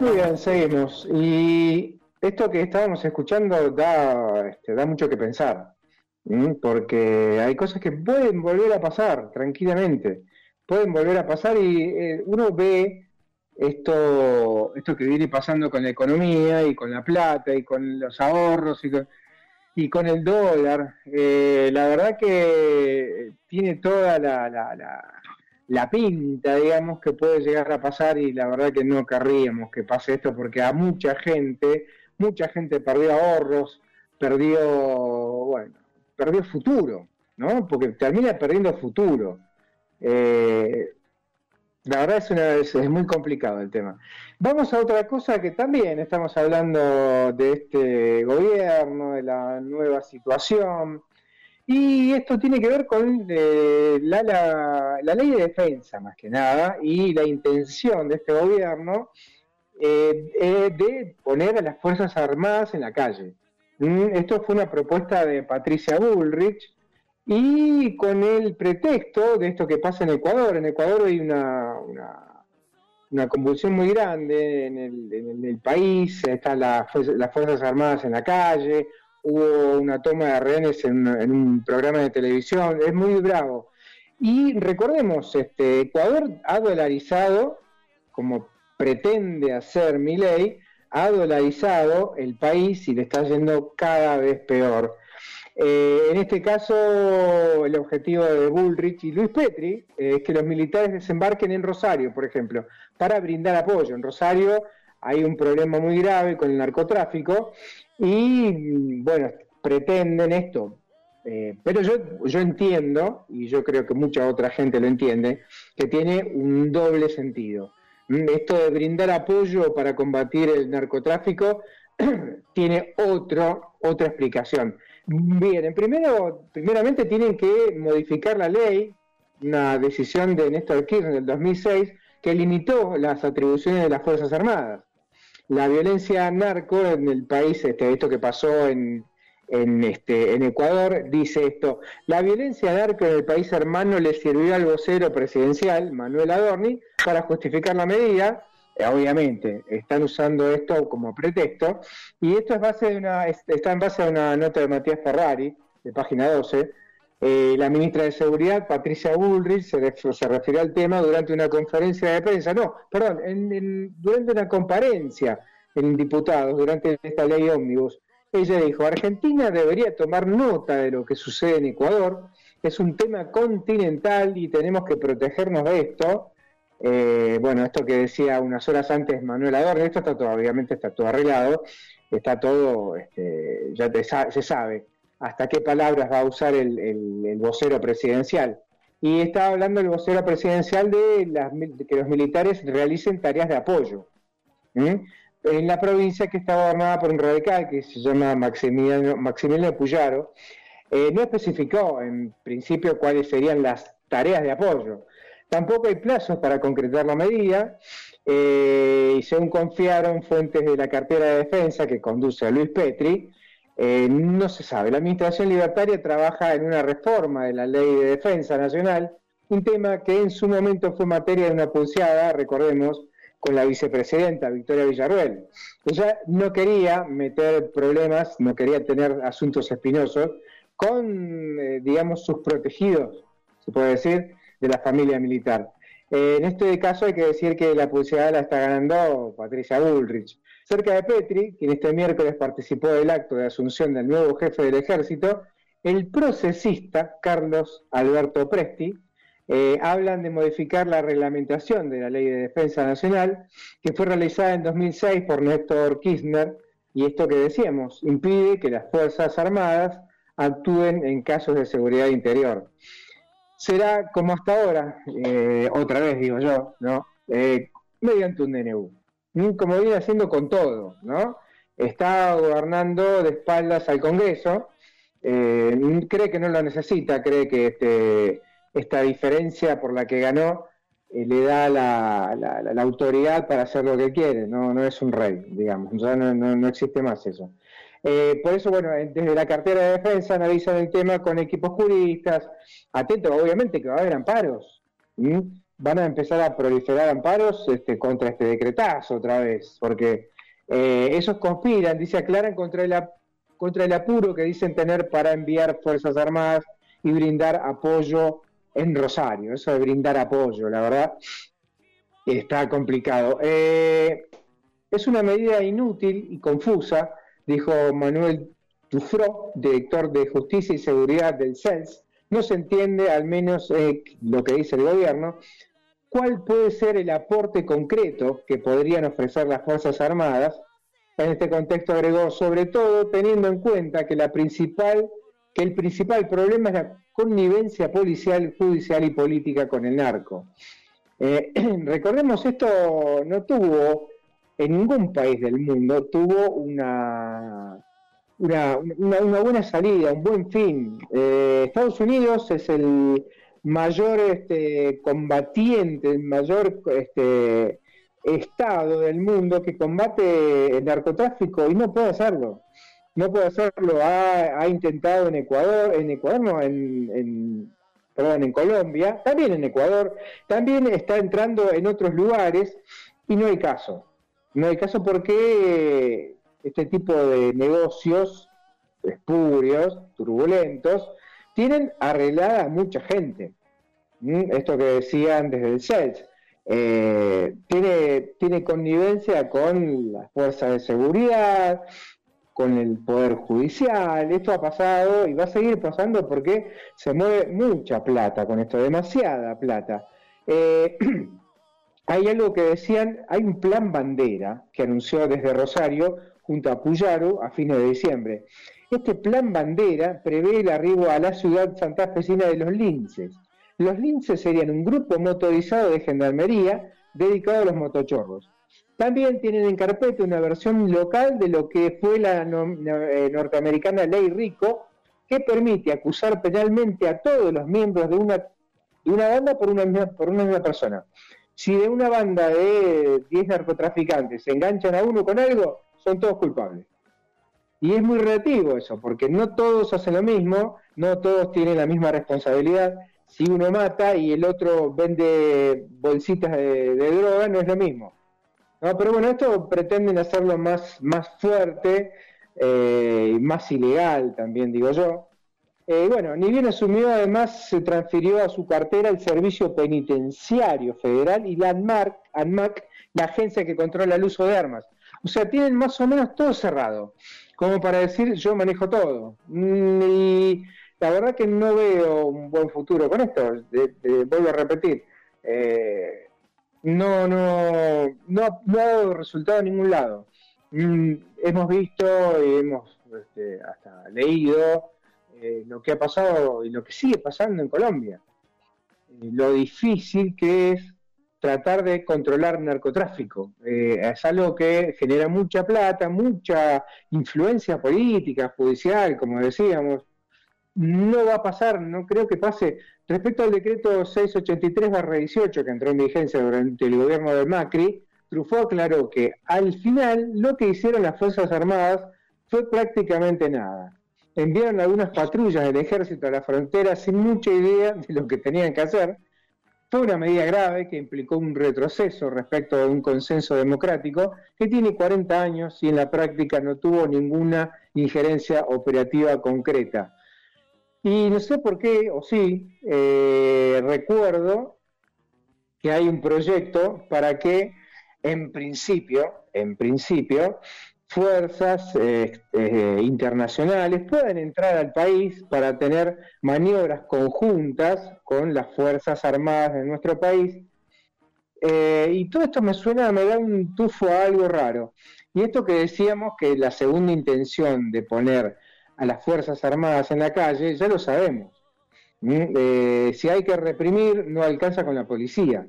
Muy bien, seguimos. Y esto que estábamos escuchando da, este, mucho que pensar, porque hay cosas que pueden volver a pasar tranquilamente, pueden volver a pasar y eh, uno ve esto, esto que viene pasando con la economía y con la plata y con los ahorros y con, y con el dólar. Eh, la verdad que tiene toda la, la- la- pinta, digamos, que puede llegar a pasar y la verdad que no querríamos que pase esto porque a mucha gente, mucha gente perdió ahorros, perdió, bueno, perdió futuro, ¿no? Porque termina perdiendo futuro. Eh, la verdad es, una, es, es muy complicado el tema. Vamos a otra cosa que también estamos hablando de este gobierno, de la nueva situación. Y esto tiene que ver con eh, la, la- la ley de defensa, más que nada, y la intención de este gobierno eh, eh, de poner a las Fuerzas Armadas en la calle. Mm, Esto fue una propuesta de Patricia Bullrich y con el pretexto de esto que pasa en Ecuador. En Ecuador hay una, una, una convulsión muy grande en el, en el- país, están la las Fuerzas Armadas en la calle, hubo una toma de rehenes en, en un programa de televisión, es muy bravo. Y recordemos, este, Ecuador ha dolarizado, como pretende hacer mi ley, ha dolarizado el país y le está yendo cada vez peor. Eh, en este caso, el objetivo de Bullrich y Luis Petri eh, es que los militares desembarquen en Rosario, por ejemplo, para brindar apoyo. En Rosario hay un problema muy grave con el narcotráfico y, bueno, pretenden esto, eh, pero yo, yo entiendo, y yo creo que mucha otra gente lo entiende, que tiene un doble sentido. Mm, Esto de brindar apoyo para combatir el narcotráfico tiene otro, otra explicación. Bien, en primero, primeramente tienen que modificar la ley, una decisión de Néstor Kirchner del 2006 que limitó las atribuciones de las Fuerzas Armadas. La violencia narco en el país, este, esto que pasó en, en, este, en Ecuador, dice esto, la violencia narco en el país hermano le sirvió al vocero presidencial, Manuel Adorni, para justificar la medida, obviamente, están usando esto como pretexto, y esto es base de una, es- está en base a una nota de Matías Ferrari, de página 12, eh, la ministra de Seguridad, Patricia Bullrich, se, ref- se refirió al tema durante una conferencia de prensa, no, perdón, en- durante una comparencia en diputados, durante esta ley ómnibus. Ella dijo, Argentina debería tomar nota de lo que sucede en Ecuador, es un tema continental y tenemos que protegernos de esto. Eh, bueno, esto que decía unas horas antes Manuel Adorno, esto está todo, obviamente está todo arreglado, está todo, este, ya te se sabe hasta qué palabras va a usar el, vocero presidencial. Y estaba hablando el vocero presidencial de, las de que los militares realicen tareas de apoyo. En la provincia que está gobernada por un radical que se llama Maximiliano, Maximiliano Puyaro, eh, no especificó en principio cuáles serían las tareas de apoyo. Tampoco hay plazos para concretar la medida eh, y según confiaron fuentes de la cartera de defensa que conduce a Luis Petri, eh, no se sabe. La Administración Libertaria trabaja en una reforma de la Ley de Defensa Nacional, un tema que en su momento fue materia de una pulseada, recordemos, con la vicepresidenta Victoria Villarruel. Ella no quería meter problemas, no quería tener asuntos espinosos con, eh, digamos, sus protegidos, se puede decir, de la familia militar. Eh, en este caso hay que decir que la pulseada la está ganando Patricia Bullrich. Cerca de Petri, quien este miércoles participó del acto de asunción del nuevo jefe del ejército, el procesista Carlos Alberto Presti, eh, hablan de modificar la reglamentación de la Ley de Defensa Nacional, que fue realizada en 2006 por Néstor Kirchner, y esto que decíamos, impide que las Fuerzas Armadas actúen en casos de seguridad interior. Será como hasta ahora, eh, otra vez digo yo, ¿no? Eh, mediante un DNU, como viene haciendo con todo, ¿no? Está gobernando de espaldas al Congreso, eh, cree que no lo necesita, cree que este, esta diferencia por la que ganó eh, le da la autoridad para hacer lo que quiere, no, no es un rey, digamos, ya no, no- no existe más eso. Eh, por eso, bueno, desde la cartera de defensa analizan el tema con equipos juristas, atentos, obviamente que va a haber amparos, van a empezar a proliferar amparos este, contra este decretazo otra vez, porque eh, esos conspiran, dice, aclaran contra el, contra el apuro que dicen tener para enviar Fuerzas Armadas y brindar apoyo en Rosario. Eso de brindar apoyo, la verdad, está complicado. Eh, es una medida inútil y confusa, dijo Manuel Tufro, director de Justicia y Seguridad del CELS. No se entiende, al menos eh, lo que dice el gobierno, cuál puede ser el aporte concreto que podrían ofrecer las Fuerzas Armadas. En este contexto agregó, sobre todo teniendo en cuenta que la principal que el principal problema es la connivencia policial, judicial y política con el narco. Eh, recordemos, esto no tuvo en ningún país del mundo, tuvo una, una, una- una buena salida, un buen fin. Eh, Estados Unidos es el mayor este, combatiente, el mayor este, estado del mundo que combate el narcotráfico y no puede hacerlo no puede hacerlo, ha, ha intentado en Ecuador, en Ecuador no, en, en- perdón, en Colombia, también en Ecuador, también está entrando en otros lugares y no hay caso. No hay caso porque este tipo de negocios espurios, turbulentos, tienen arreglada a mucha gente. ¿Mm? Esto que decían desde el CELS. Eh, tiene, tiene connivencia con las fuerzas de seguridad, con el Poder Judicial. Esto ha pasado y va a seguir pasando porque se mueve mucha plata con esto, demasiada plata. Eh, hay algo que decían, hay un plan bandera que anunció desde Rosario junto a Puyaro a fines de diciembre. este plan bandera prevé el arribo a la ciudad santafesina de los linces. Los linces serían un grupo motorizado de gendarmería dedicado a los motochorros. También tienen en carpeta una versión local de lo que fue la eh, norteamericana ley Rico, que permite acusar penalmente a todos los miembros de una, de una banda por una, por una misma persona. Si de una banda de 10 narcotraficantes se enganchan a uno con algo, son todos culpables. Y es muy relativo eso, porque no todos hacen lo mismo, no todos tienen la misma responsabilidad. Si uno mata y el otro vende bolsitas de, droga, no es lo mismo. No, pero bueno, esto pretenden hacerlo más, más fuerte eh, más ilegal también, digo yo. Eh, bueno, ni bien asumió, además se transfirió a su cartera el Servicio Penitenciario Federal y la ANMARC, ANMAC, la agencia que controla el uso de armas. O sea, tienen más o menos todo cerrado, como para decir yo manejo todo. Mm, Y la verdad que no veo un buen futuro con esto, de- vuelvo a repetir. Eh, no, no, no, no ha dado resultado en ningún lado. Mm, hemos visto y hemos este, hasta leído eh, lo que ha pasado y lo que sigue pasando en Colombia. Eh, lo difícil que es tratar de controlar narcotráfico. Eh, es algo que genera mucha plata, mucha influencia política, judicial, como decíamos. No va a pasar, no creo que pase. Respecto al decreto 683-18 que entró en vigencia durante el gobierno de Macri, Truffaut aclaró que al final lo que hicieron las Fuerzas Armadas fue prácticamente nada. Enviaron algunas patrullas del ejército a la frontera sin mucha idea de lo que tenían que hacer. Fue una medida grave que implicó un retroceso respecto a un consenso democrático que tiene 40 años y en la práctica no tuvo ninguna injerencia operativa concreta. Y no sé por qué, o sí, eh, recuerdo que hay un proyecto para que, en principio, en principio, fuerzas eh, eh, internacionales puedan entrar al país para tener maniobras conjuntas con las fuerzas armadas de nuestro país. Eh, y todo esto me suena, me da un tufo a algo raro. Y esto que decíamos que la segunda intención de poner a las Fuerzas Armadas en la calle, ya lo sabemos. Si hay que reprimir, no alcanza con la policía.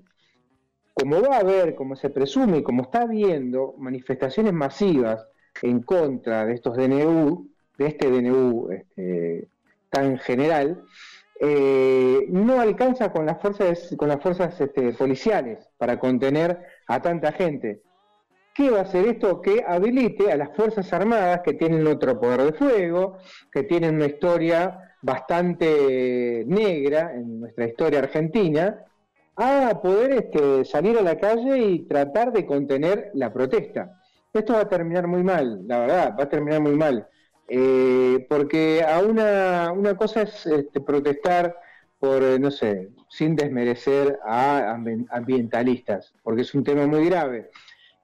Como va a haber, como se presume y como está habiendo manifestaciones masivas en contra de estos DNU, de este DNU este, tan general, eh, no alcanza con las fuerzas, con las fuerzas este, policiales para contener a tanta gente. ¿Qué va a hacer esto? Que habilite a las Fuerzas Armadas que tienen otro poder de fuego, que tienen una historia bastante negra en nuestra historia argentina, a poder este, salir a la calle y tratar de contener la protesta. Esto va a terminar muy mal, la verdad, va a terminar muy mal. Eh, porque a una, una cosa es este, protestar por, eh, no sé, sin desmerecer a ambi- ambientalistas, porque es un tema muy grave.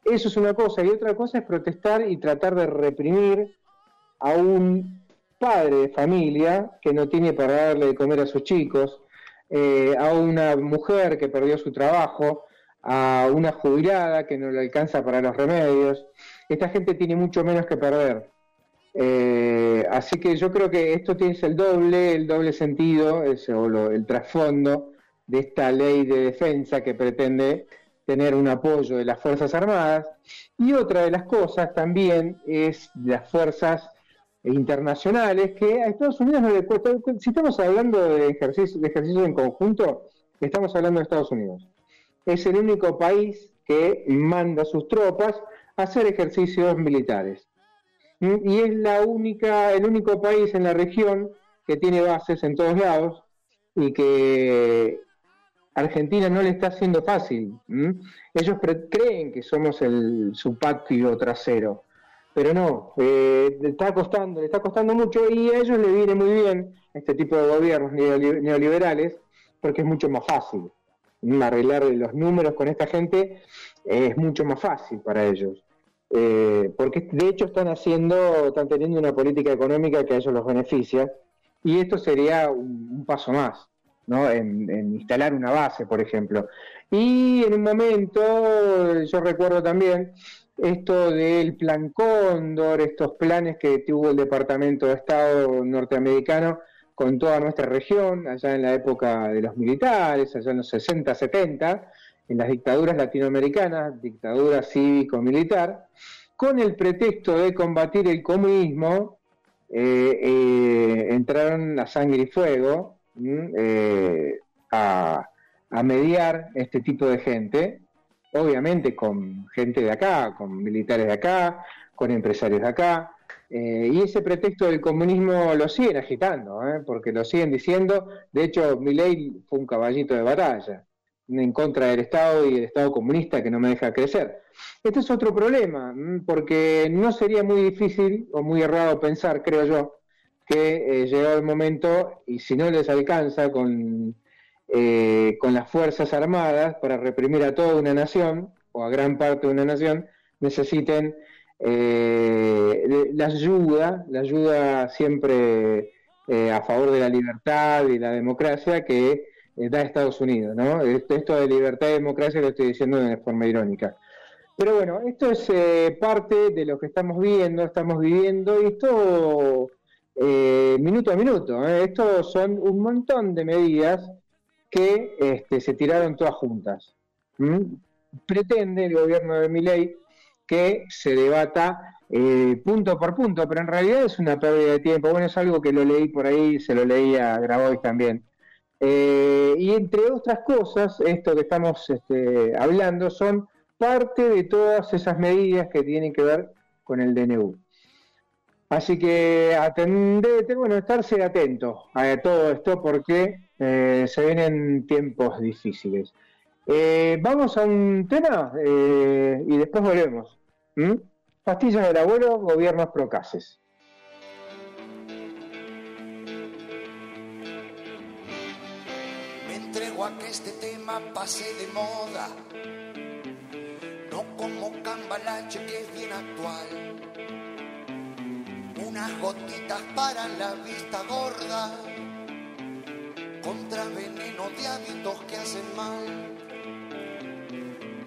Eso es una cosa, y otra cosa es protestar y tratar de reprimir a un padre de familia que no tiene para darle de comer a sus chicos, eh, a una mujer que perdió su trabajo, a una jubilada que no le alcanza para los remedios. Esta gente tiene mucho menos que perder. Eh, así que yo creo que esto tiene el doble, el doble sentido, o el trasfondo de esta ley de defensa que pretende tener un apoyo de las Fuerzas Armadas. Y otra de las cosas también es las fuerzas internacionales que a Estados Unidos no le cuesta. Si estamos hablando de ejercicio, de ejercicio en conjunto, estamos hablando de Estados Unidos. Es el único país que manda a sus tropas a hacer ejercicios militares. ¿Mm? Y es la única, el único país en la región que tiene bases en todos lados y que Argentina no le está haciendo fácil. ¿m? Ellos creen que somos el, su patio trasero, pero no, eh, le está costando, le está costando mucho y a ellos le viene muy bien este tipo de gobiernos neoli- neoliberales porque es mucho más fácil. Arreglar los números con esta gente es mucho más fácil para ellos. Eh, porque de hecho están haciendo, están teniendo una política económica que a ellos los beneficia, y esto sería un, un paso más, ¿no? En instalar una base, por ejemplo. Y en un momento, yo recuerdo también, esto del plan Cóndor, estos planes que tuvo el Departamento de Estado norteamericano con toda nuestra región, allá en la época de los militares, allá en los 60, 70, en las dictaduras latinoamericanas, dictadura cívico-militar, con el pretexto de combatir el comunismo, eh, eh, entraron a sangre y fuego ¿m? eh, a, a mediar este tipo de gente, obviamente con gente de acá, con militares de acá, con empresarios de acá, eh, y ese pretexto del comunismo lo siguen agitando, ¿eh? porque lo siguen diciendo. De hecho, Milei fue un caballito de batalla en contra del Estado y del Estado comunista que no me deja crecer. Este es otro problema, porque no sería muy difícil o muy errado pensar, creo yo, que eh, el momento, y si no les alcanza con, eh, con las Fuerzas Armadas para reprimir a toda una nación, o a gran parte de una nación, necesiten eh, la ayuda, la ayuda siempre eh, a favor de la libertad y la democracia que eh, da Estados Unidos, ¿no? Esto, de libertad y democracia lo estoy diciendo de forma irónica. Pero bueno, esto es eh, parte de lo que estamos viendo, estamos viviendo, y esto minuto a minuto, ¿eh? esto son un montón de medidas que este, se tiraron todas juntas. ¿m? Pretende el gobierno de Milei que se debata eh, punto por punto, pero en realidad es una pérdida de tiempo. Bueno, es algo que lo leí por ahí, se lo leí a Grabois también. Eh, y entre otras cosas, esto que estamos este, hablando son parte de todas esas medidas que tienen que ver con el DNU. Así que atendete, bueno, estarse atento a todo esto porque eh, se vienen tiempos difíciles. Eh, vamos a un tema eh, y después volvemos. ¿Mm? Pastillas del abuelo, gobiernos procases. Me entrego a que este tema pase de moda, no como cambalache que es bien actual. Unas gotitas para la vista gorda, contra veneno de hábitos que hacen mal.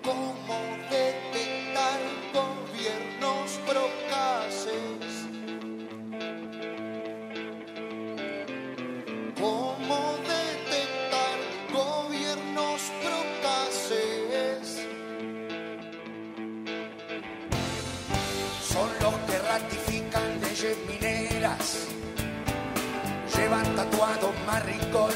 ¿Cómo detectar gobiernos procaces? ¿Cómo detectar gobiernos procaces? Son los que ratifican leyes mineras, llevan tatuado maricol en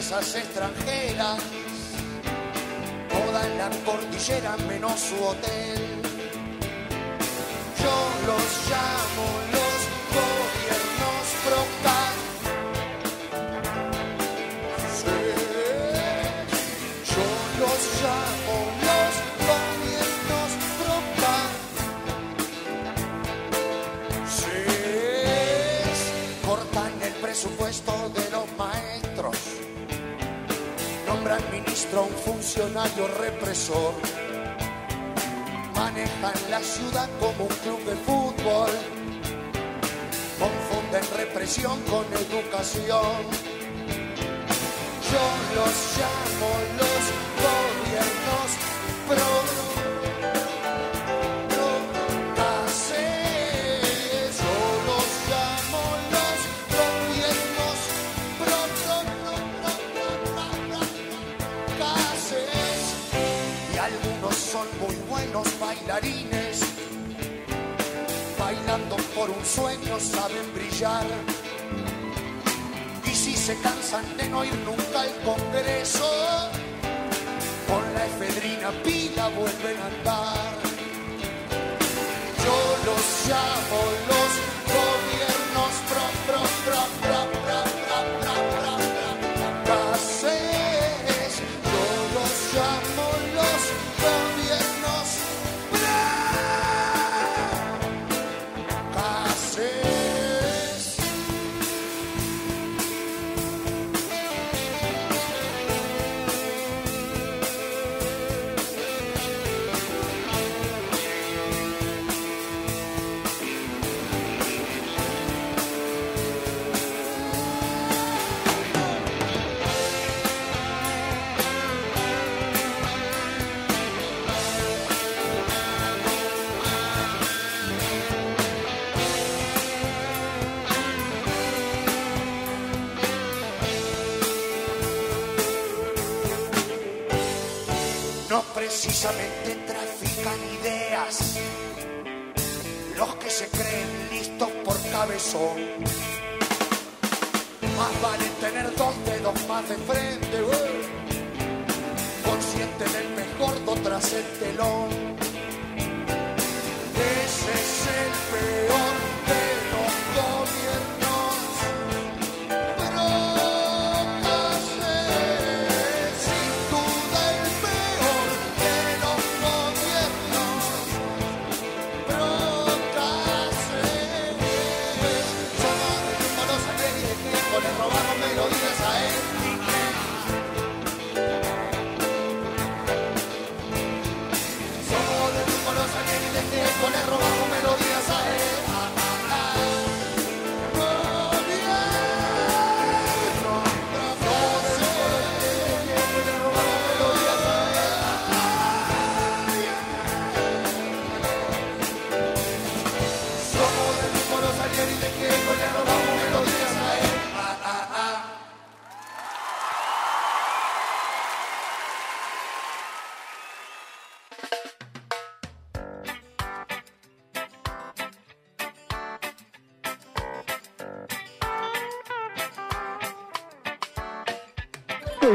empresas extranjeras toda la cordillera menos su hotel. Yo los llamo Nombran ministro a un funcionario represor manejan la ciudad como un club de fútbol, confunden represión con educación. Yo los llamo los bailarines. Bailando por un sueño saben brillar. Y si se cansan de no ir nunca al Congreso, con la efedrina pila vuelven a andar. Yo los llamo los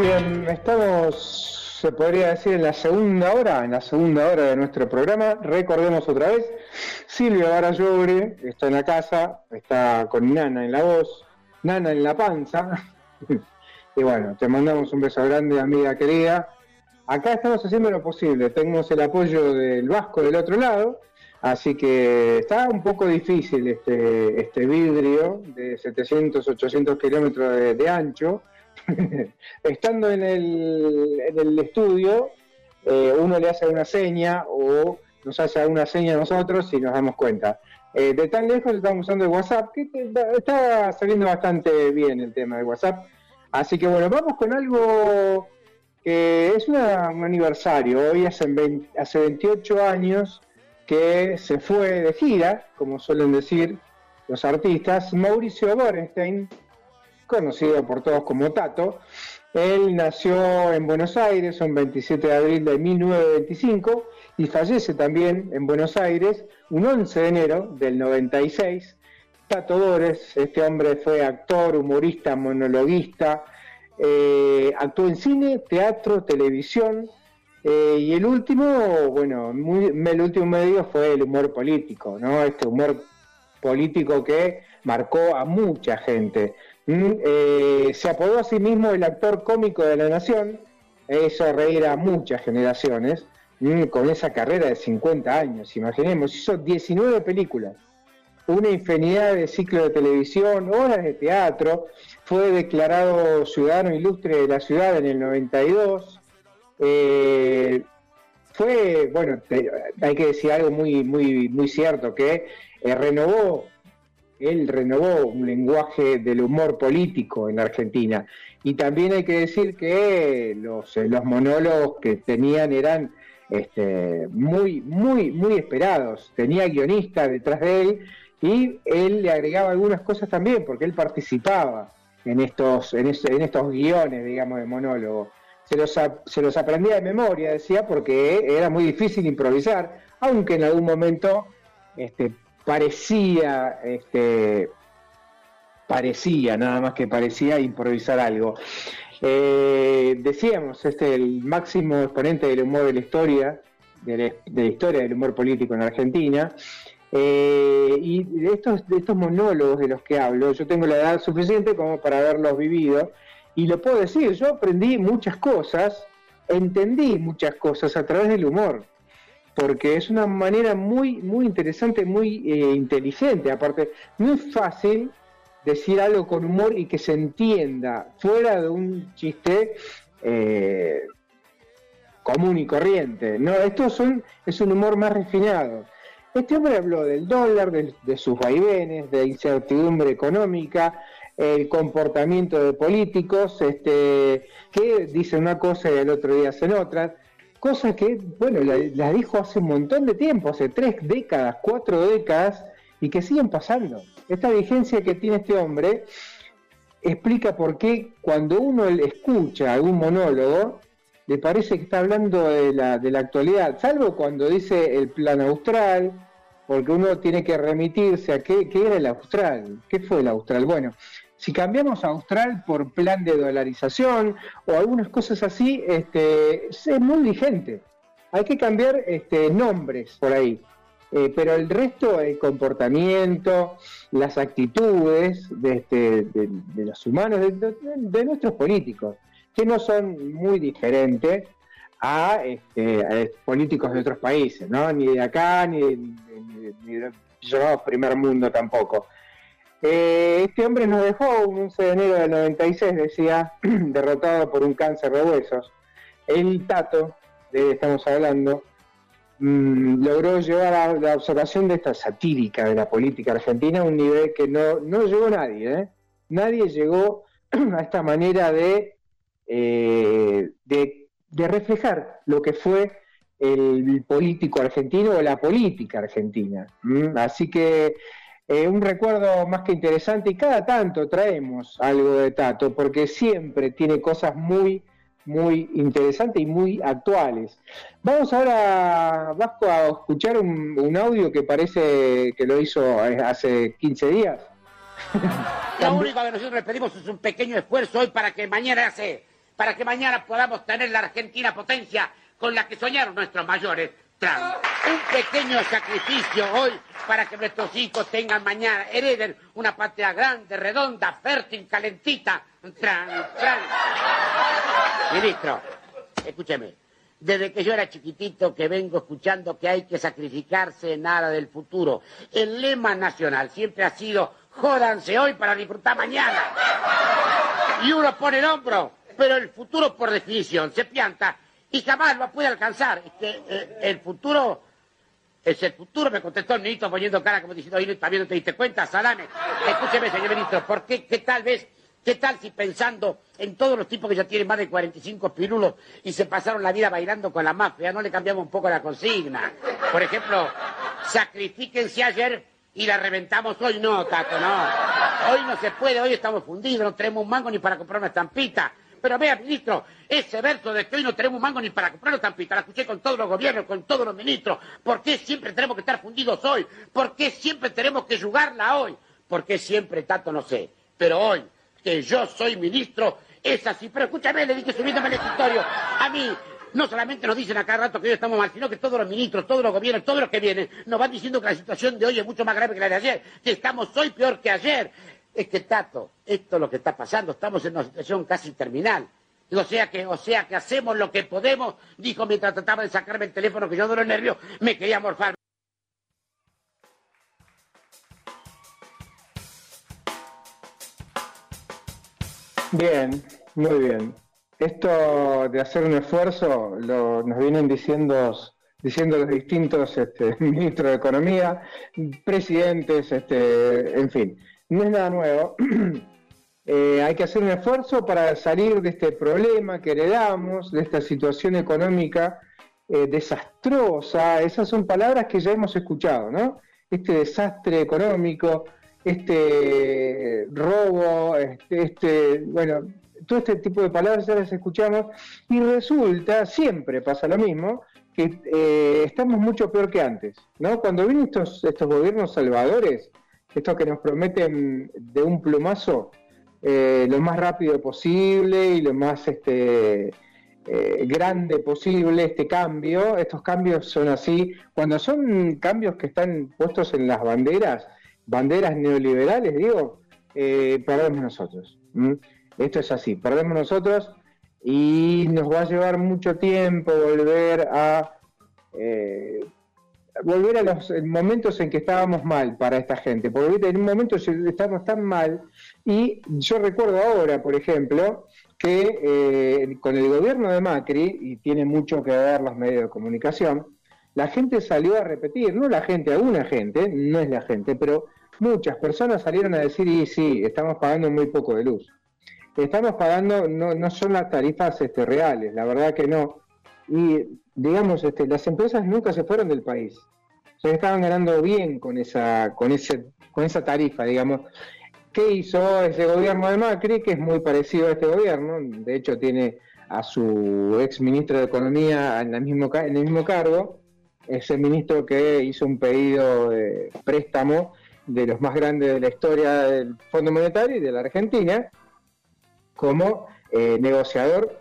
bien, estamos, se podría decir, en la segunda hora, en la segunda hora de nuestro programa. Recordemos otra vez, Silvia Barayogre está en la casa, está con Nana en la voz, Nana en la panza. y bueno, te mandamos un beso grande, amiga querida. Acá estamos haciendo lo posible, tenemos el apoyo del Vasco del otro lado, así que está un poco difícil este, este vidrio de 700, 800 kilómetros de ancho. Estando en el, en el estudio, eh, uno le hace una seña o nos hace alguna seña a nosotros y nos damos cuenta. Eh, de tan lejos estamos usando el WhatsApp, que está saliendo bastante bien el tema de WhatsApp. Así que bueno, vamos con algo que es una- un aniversario. Hoy hace, 20 hace 28 años que se fue de gira, como suelen decir los artistas, Mauricio Borenstein, conocido por todos como Tato. Él nació en Buenos Aires un 27 de abril de 1925 y fallece también en Buenos Aires un 11 de enero del 96. Tato Dores, este hombre fue actor, humorista, monologuista, eh, actuó en cine, teatro, televisión eh, y el último, bueno, muy- el último medio fue el humor político, ¿no? Este humor político que marcó a mucha gente. Mm, eh, se apodó a sí mismo el actor cómico de la nación, hizo reír a muchas generaciones, mm, con esa carrera de 50 años, imaginemos, hizo 19 películas, una infinidad de ciclos de televisión, horas de teatro, fue declarado ciudadano ilustre de la ciudad en el 92, eh, fue, bueno, hay que decir algo muy, muy, muy cierto, que eh, renovó, él renovó un lenguaje del humor político en la Argentina. Y también hay que decir que los, eh, los monólogos que tenían eran este, muy, muy, muy esperados. Tenía guionista detrás de él y él le agregaba algunas cosas también, porque él participaba en estos, en, en estos guiones, digamos, de monólogo. Se los, se los aprendía de memoria, decía, porque era muy difícil improvisar, aunque en algún momento este, parecía, este, parecía, nada más que parecía improvisar algo. Eh, decíamos, este el máximo exponente del humor de la historia, de la, historia del humor político en Argentina. Eh, y de estos, de estos monólogos de los que hablo, yo tengo la edad suficiente como para haberlos vivido, y lo puedo decir, yo aprendí muchas cosas, entendí muchas cosas a través del humor porque es una manera muy, muy interesante, muy eh, inteligente. Aparte, es fácil decir algo con humor y que se entienda fuera de un chiste eh, común y corriente. No, esto son, es un humor más refinado. Este hombre habló del dólar, de sus vaivenes, de incertidumbre económica, el comportamiento de políticos, este, que dicen una cosa y el otro día hacen otra, cosas que, bueno, la, dijo hace un montón de tiempo, hace tres décadas, cuatro décadas, y que siguen pasando. Esta vigencia que tiene este hombre explica por qué cuando uno escucha algún monólogo, le parece que está hablando de la, de la actualidad, salvo cuando dice el plan austral, porque uno tiene que remitirse a qué, qué era el austral, qué fue el austral. Bueno, si cambiamos a austral por plan de dolarización o algunas cosas así, este, es muy vigente. Hay que cambiar este, nombres por ahí. Eh, pero el resto, el comportamiento, las actitudes de, este, de, los humanos, de, nuestros políticos, que no son muy diferentes a, este, políticos de otros países, ¿no? Ni de acá, ni de, ni ni de- primer mundo tampoco. Eh, este hombre nos dejó un 11 de enero del 96, decía, derrotado por un cáncer de huesos. El Tato, de él estamos hablando, mm, logró llevar a la observación de esta satírica de la política argentina a un nivel que no, no llegó nadie. ¿eh? Nadie llegó a esta manera de, eh, de, de reflejar lo que fue el político argentino o la política argentina. Así que eh, un recuerdo más que interesante y cada tanto traemos algo de Tato porque siempre tiene cosas muy, muy interesantes y muy actuales. Vamos ahora, Vasco, a escuchar un, audio que parece que lo hizo eh, hace 15 días. Lo único que nosotros les pedimos es un pequeño esfuerzo hoy para que mañana se, para que mañana podamos tener la Argentina potencia con la que soñaron nuestros mayores. Un pequeño sacrificio hoy para que nuestros hijos tengan mañana, hereden una patria grande, redonda, fértil, calentita. Tran, tran. Ministro, escúcheme. Desde que yo era chiquitito que vengo escuchando que hay que sacrificarse en nada del futuro. El lema nacional siempre ha sido jódanse hoy para disfrutar mañana. Y uno pone el hombro, pero el futuro por definición se pianta y jamás lo puede alcanzar. Es que eh, el futuro es el futuro, me contestó el ministro poniendo cara como diciendo, "Oye, también no te diste cuenta, salame. Escúcheme, señor ministro, ¿por qué, qué tal vez, qué tal si pensando en todos los tipos que ya tienen más de 45 pirulos y se pasaron la vida bailando con la mafia, no le cambiamos un poco la consigna? Por ejemplo, sacrifíquense ayer y la reventamos hoy, no, Tato, no. Hoy no se puede, hoy estamos fundidos, no tenemos un mango ni para comprar una estampita. Pero vea, ministro, ese verso de que hoy no tenemos mango ni para comprar una estampita, la escuché con todos los gobiernos, con todos los ministros. ¿Por qué siempre tenemos que estar fundidos hoy? ¿Por qué siempre tenemos que jugarla hoy? ¿Por qué siempre tanto no sé? Pero hoy, que yo soy ministro, es así. Pero escúchame, le dije subiéndome al escritorio. A mí, no solamente nos dicen a cada rato que hoy estamos mal, sino que todos los ministros, todos los gobiernos, todos los que vienen, nos van diciendo que la situación de hoy es mucho más grave que la de ayer, que estamos hoy peor que ayer. Es que, Tato, esto es lo que está pasando, estamos en una situación casi terminal. O sea que, o sea que hacemos lo que podemos, dijo mientras trataba de sacarme el teléfono que yo de los nervios me quería morfar. Bien, muy bien. Esto de hacer un esfuerzo lo, nos vienen diciendo, diciendo los distintos este, ministros de Economía, presidentes, este, en fin, no es nada nuevo. Eh, hay que hacer un esfuerzo para salir de este problema que heredamos, de esta situación económica eh, desastrosa. Esas son palabras que ya hemos escuchado, ¿no? Este desastre económico, este robo, este, este, bueno, todo este tipo de palabras ya las escuchamos y resulta, siempre pasa lo mismo, que eh, estamos mucho peor que antes, ¿no? Cuando vienen estos, estos gobiernos salvadores, estos que nos prometen de un plumazo eh, lo más rápido posible y lo más este, eh, grande posible este cambio, estos cambios son así, cuando son cambios que están puestos en las banderas, banderas neoliberales, digo, eh, perdemos nosotros. Esto es así, perdemos nosotros y nos va a llevar mucho tiempo volver a volver a los momentos en que estábamos mal para esta gente, porque en un momento estamos tan mal y yo recuerdo ahora, por ejemplo, que eh, con el gobierno de Macri, y tiene mucho que ver los medios de comunicación, la gente salió a repetir, no la gente, alguna gente, no es la gente, pero muchas personas salieron a decir, y sí, estamos pagando muy poco de luz. Estamos pagando, no, no son las tarifas este, reales, la verdad que no. Y digamos, este, las empresas nunca se fueron del país. Se estaban ganando bien con esa, con ese, con esa tarifa, digamos. ¿Qué hizo ese gobierno de Macri? Que es muy parecido a este gobierno, de hecho tiene a su ex ministro de Economía en el mismo, en el mismo cargo, es el ministro que hizo un pedido de préstamo de los más grandes de la historia del Fondo Monetario y de la Argentina, como eh, negociador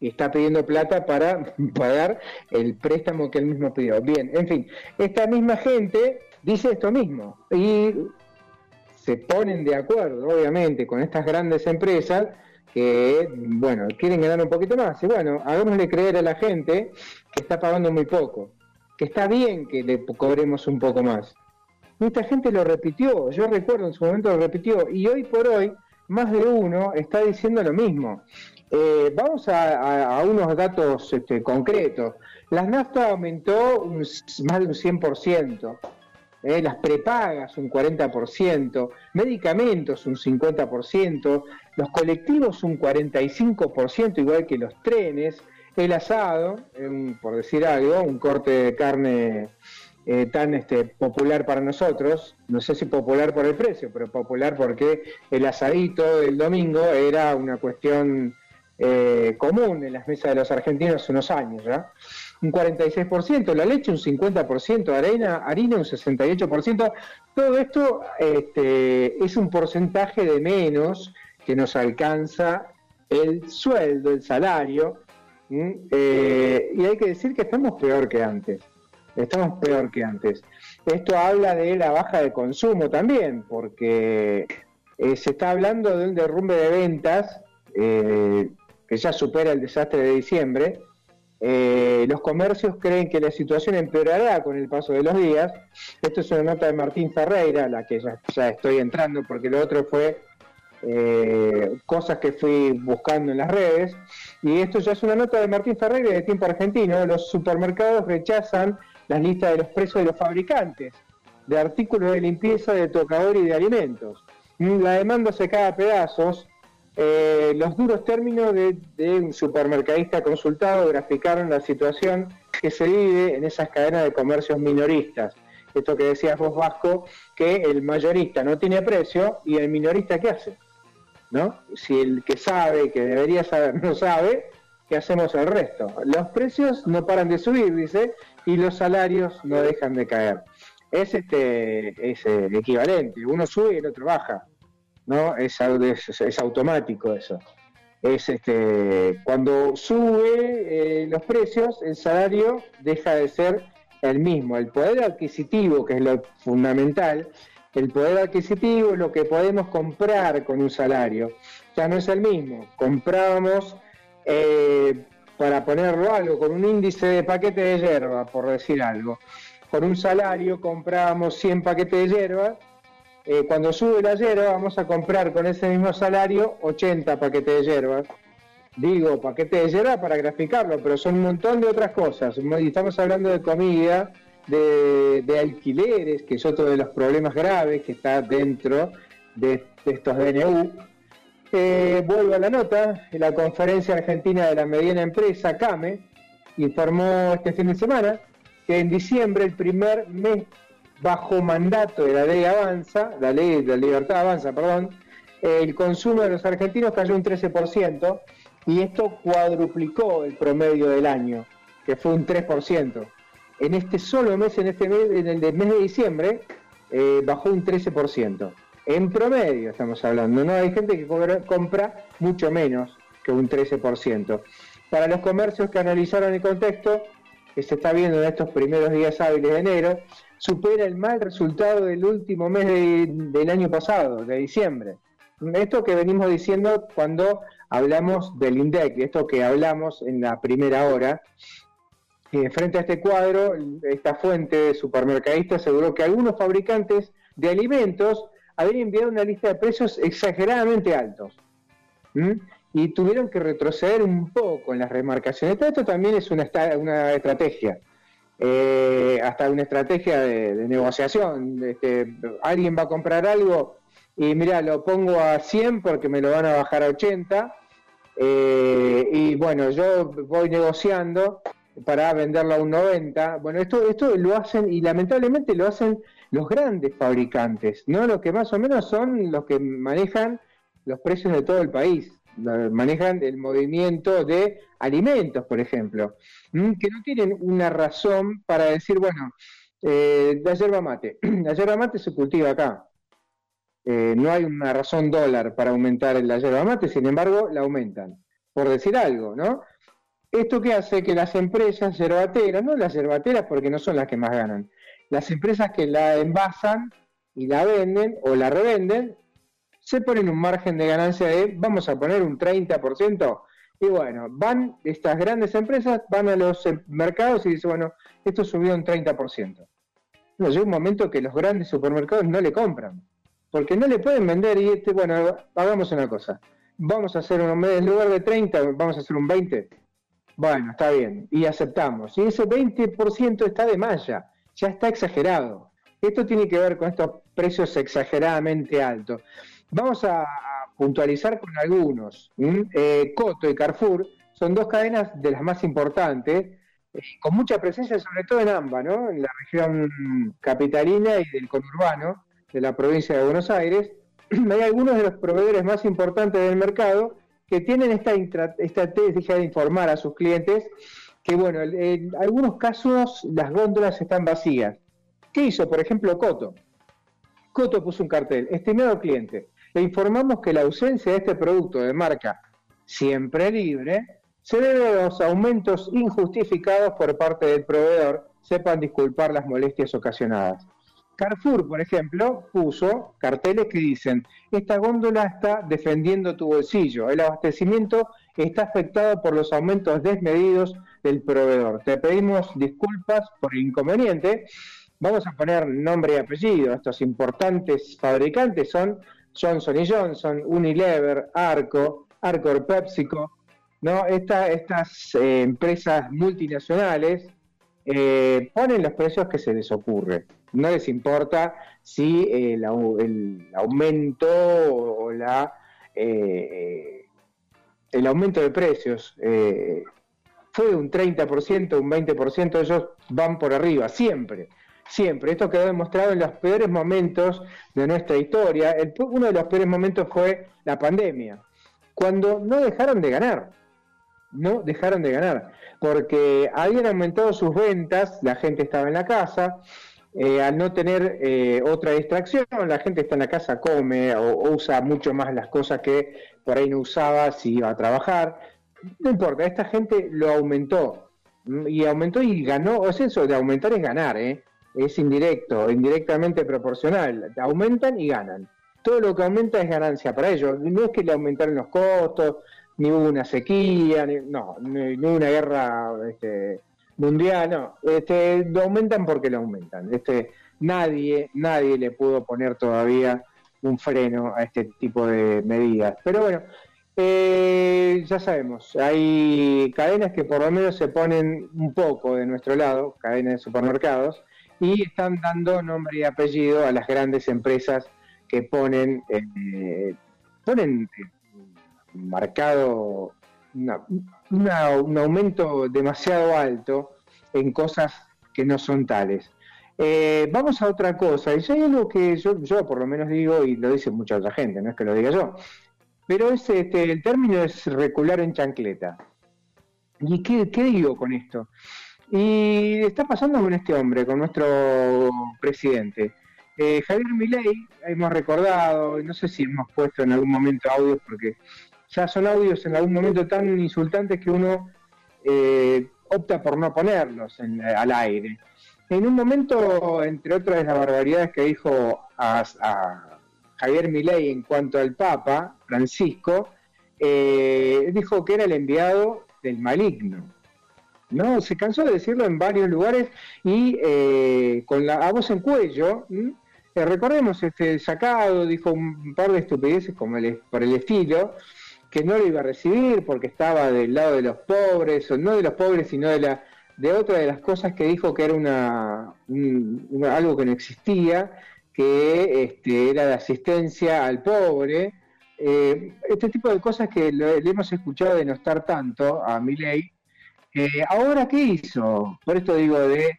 y está pidiendo plata para pagar el préstamo que él mismo pidió. Bien, en fin, esta misma gente dice esto mismo y se ponen de acuerdo, obviamente, con estas grandes empresas que, bueno, quieren ganar un poquito más. Y bueno, hagámosle creer a la gente que está pagando muy poco, que está bien que le cobremos un poco más. Mucha gente lo repitió, yo recuerdo en su momento lo repitió, y hoy por hoy más de uno está diciendo lo mismo. Eh, vamos a, unos datos este, concretos. La nafta aumentó un más de un 100%, eh, las prepagas un 40%, medicamentos un 50%, los colectivos un 45%, igual que los trenes, el asado, eh, por decir algo, un corte de carne eh, tan este, popular para nosotros, no sé si popular por el precio, pero popular porque el asadito del domingo era una cuestión eh, común en las mesas de los argentinos hace unos años ya. Un 46%, la leche un 50%, harina, harina un 68%. Todo esto este, es un porcentaje de menos que nos alcanza el sueldo, el salario. Eh, y hay que decir que estamos peor que antes. Estamos peor que antes. Esto habla de la baja de consumo también, porque eh, se está hablando de un derrumbe de ventas que ya supera el desastre de diciembre. Eh, los comercios creen que la situación empeorará con el paso de los días. Esto es una nota de Martín Ferreira, la que ya, estoy entrando, porque lo otro fue eh, cosas que fui buscando en las redes. Y esto ya es una nota de Martín Ferreira de Tiempo Argentino. Los supermercados rechazan las listas de los precios de los fabricantes de artículos de limpieza, de tocador y de alimentos. La demanda se cae a pedazos. Eh, los duros términos de, un supermercadista consultado graficaron la situación que se vive en esas cadenas de comercios minoristas. Esto que decías vos, Vasco, que el mayorista no tiene precio y el minorista ¿qué hace? ¿No? Si el que sabe, que debería saber, no sabe, ¿qué hacemos el resto? Los precios no paran de subir, dice, y los salarios no dejan de caer. Es este es equivalente, uno sube y el otro baja. ¿No? Es, es automático eso. Es este cuando sube eh, los precios, el salario deja de ser el mismo. El poder adquisitivo, que es lo fundamental, el poder adquisitivo es lo que podemos comprar con un salario. Ya no es el mismo. Comprábamos, eh, para ponerlo algo, con un índice de paquete de hierba, por decir algo. Con un salario comprábamos 100 paquetes de hierba eh, cuando sube la hierba vamos a comprar con ese mismo salario 80 paquetes de hierba. Digo paquetes de hierba para graficarlo, pero son un montón de otras cosas. Estamos hablando de comida, de, alquileres, que es otro de los problemas graves que está dentro de, de estos DNU. Eh, vuelvo a la nota, la Conferencia Argentina de la Mediana Empresa, CAME, informó este fin de semana que en diciembre, el primer mes bajo mandato de la ley Avanza, la ley de la libertad Avanza, perdón, el consumo de los argentinos cayó un 13% y esto cuadruplicó el promedio del año, que fue un 3%. En este solo mes, en este mes, en el mes de diciembre, eh, bajó un 13%. En promedio estamos hablando, ¿no? Hay gente que compra mucho menos que un 13%. Para los comercios que analizaron el contexto, que se está viendo en estos primeros días hábiles de enero, supera el mal resultado del último mes de- del año pasado, de diciembre. Esto que venimos diciendo cuando hablamos del INDEC, esto que hablamos en la primera hora, eh, frente a este cuadro, esta fuente de supermercadista aseguró que algunos fabricantes de alimentos habían enviado una lista de precios exageradamente altos. Y tuvieron que retroceder un poco en las remarcaciones. Esto también es una, una estrategia. Eh, hasta una estrategia de, negociación. Este, alguien va a comprar algo y mira, lo pongo a 100 porque me lo van a bajar a 80. eh, y bueno, yo voy negociando para venderlo a un 90. Bueno, esto, esto lo hacen y lamentablemente lo hacen los grandes fabricantes, no los que más o menos son los que manejan los precios de todo el país. manejan el movimiento de alimentos, por ejemplo. Que no tienen una razón para decir, bueno, eh, la yerba mate, la yerba mate se cultiva acá, Eh, no hay una razón dólar para aumentar la yerba mate, sin embargo, la aumentan, por decir algo, ¿no? Esto que hace que las empresas yerbateras, no las yerbateras porque no son las que más ganan, las empresas que la envasan y la venden o la revenden, se ponen un margen de ganancia de, vamos a poner un 30%, y bueno, van estas grandes empresas, van a los eh, mercados y dicen, bueno, esto subió un 30%. No, llega un momento que los grandes supermercados no le compran, porque no le pueden vender y este, bueno, hagamos una cosa, vamos a hacer un, en lugar de 30, vamos a hacer un 20, bueno, está bien, y aceptamos. Y ese 20% está de malla, ya está exagerado. Esto tiene que ver con estos precios exageradamente altos. Vamos a puntualizar con algunos. Eh, Coto y Carrefour son dos cadenas de las más importantes, eh, con mucha presencia sobre todo en AMBA, ¿no? en la región capitalina y del conurbano de la provincia de Buenos Aires. Hay algunos de los proveedores más importantes del mercado que tienen esta estrategia de informar a sus clientes que, bueno, en- en algunos casos las góndolas están vacías. ¿Qué hizo, por ejemplo, Coto? Coto puso un cartel, estimado cliente, le informamos que la ausencia de este producto de marca siempre libre se debe a los aumentos injustificados por parte del proveedor. Sepan disculpar las molestias ocasionadas. Carrefour, por ejemplo, puso carteles que dicen, esta góndola está defendiendo tu bolsillo, el abastecimiento está afectado por los aumentos desmedidos del proveedor. Te pedimos disculpas por el inconveniente. Vamos a poner nombre y apellido. Estos importantes fabricantes son Johnson Johnson, Unilever, Arco, Arcor PepsiCo, ¿no? Esta- estas eh, empresas multinacionales eh, ponen los precios que se les ocurre. No les importa si eh, el, au- el aumento o la el aumento de precios fue de un 30%, un 20%, ellos van por arriba, siempre, siempre. Esto quedó demostrado en los peores momentos de nuestra historia. El- uno de los peores momentos fue la pandemia, cuando no dejaron de ganar, no dejaron de ganar, porque habían aumentado sus ventas, la gente estaba en la casa, eh, al no tener eh, otra distracción, la gente está en la casa, come o, o usa mucho más las cosas que por ahí no usaba si iba a trabajar. No importa, esta gente lo aumentó. ¿m? Y aumentó y ganó. O sea, eso de aumentar es ganar, ¿eh? Es indirecto, indirectamente proporcional. Aumentan y ganan. Todo lo que aumenta es ganancia para ellos. No es que le aumentaron los costos, ni hubo una sequía, ni, no, ni, una guerra este, mundial, no. Este, lo aumentan porque lo aumentan. Este, nadie, nadie le pudo poner todavía un freno a este tipo de medidas. Pero bueno, eh, ya sabemos, hay cadenas que por lo menos se ponen un poco de nuestro lado, cadenas de supermercados, y están dando nombre y apellido a las grandes empresas que ponen, eh, ponen eh, marcado una- un aumento demasiado alto en cosas que no son tales. Eh, vamos a otra cosa, y hay algo que yo, por lo menos digo, y lo dice mucha otra gente, no es que lo diga yo, pero es, este, el término es recular en chancleta. ¿Y qué digo con esto? Y está pasando con este hombre, con nuestro presidente. Eh, Javier Milei, hemos recordado, no sé si hemos puesto en algún momento audios, porque ya son audios en algún momento tan insultantes que uno eh, opta por no ponerlos en- al aire. En un momento, entre otras las barbaridades que dijo a, a Javier Milei en cuanto al Papa Francisco, eh, dijo que era el enviado del maligno. No, se cansó de decirlo en varios lugares y eh, con la a voz en cuello. Eh, recordemos este sacado, dijo un par de estupideces como el, por el estilo, que no lo iba a recibir porque estaba del lado de los pobres, o no de los pobres, sino de la de otra de las cosas que dijo que era una, un- algo que no existía, que este, era de asistencia al pobre. Eh, este tipo de cosas que le hemos escuchado denostar tanto a Milei. Ahora, ¿qué hizo? Por esto digo de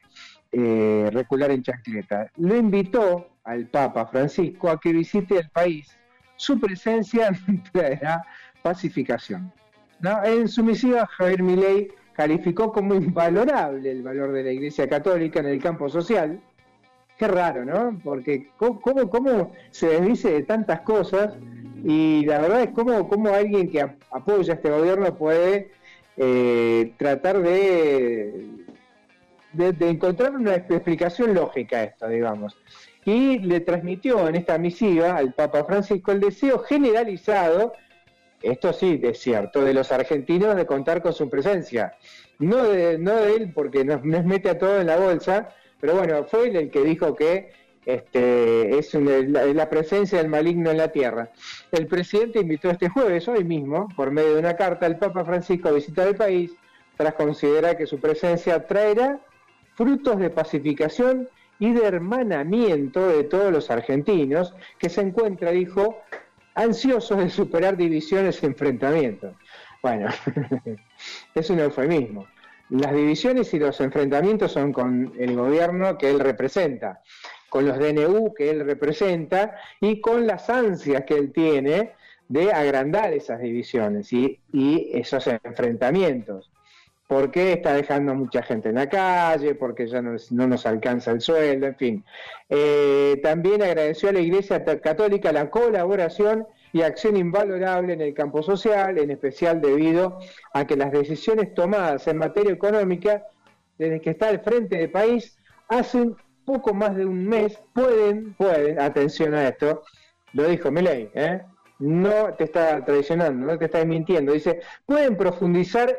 eh, recular en chancleta. Lo invitó al Papa Francisco a que visite el país. Su presencia traerá pacificación. ¿no? En su misiva, Javier Milei calificó como invalorable el valor de la Iglesia Católica en el campo social. Qué raro, ¿no? Porque cómo, cómo, se desdice de tantas cosas y la verdad es cómo, cómo alguien que ap- apoya este gobierno puede eh, tratar de, de, encontrar una explicación lógica a esto, digamos. Y le transmitió en esta misiva al Papa Francisco el deseo generalizado, esto sí es cierto, de los argentinos de contar con su presencia. No de, no de él, porque nos, nos mete a todo en la bolsa, pero bueno, fue él el que dijo que este, es la presencia del maligno en la tierra. El presidente invitó este jueves, hoy mismo, por medio de una carta, al Papa Francisco a visitar el país, tras considerar que su presencia traerá frutos de pacificación y de hermanamiento de todos los argentinos, que se encuentra, dijo, ansiosos de superar divisiones y enfrentamientos. Bueno, es un eufemismo. Las divisiones y los enfrentamientos son con el gobierno que él representa, con los DNU que él representa y con las ansias que él tiene de agrandar esas divisiones y, esos enfrentamientos. ¿Por qué está dejando mucha gente en la calle? Porque ya no, no nos alcanza el sueldo, en fin. Eh, también agradeció a la Iglesia Católica la colaboración y acción invalorable en el campo social, en especial debido a que las decisiones tomadas en materia económica, desde que está al frente del país, hace poco más de un mes, pueden, pueden, atención a esto, lo dijo Milei, ¿eh? no te está traicionando, no te está mintiendo, dice, pueden profundizar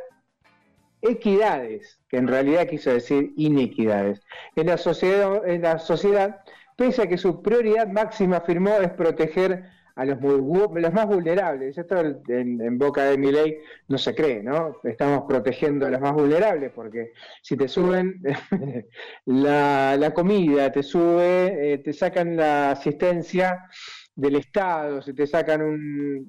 equidades, que en realidad quiso decir inequidades, en la sociedad, en la sociedad pese a que su prioridad máxima, afirmó, es proteger a los, los más vulnerables. Esto en, boca de mi ley no se cree, ¿no? Estamos protegiendo a los más vulnerables porque si te suben la, la comida, te sube, eh, te sacan la asistencia del Estado, si te sacan un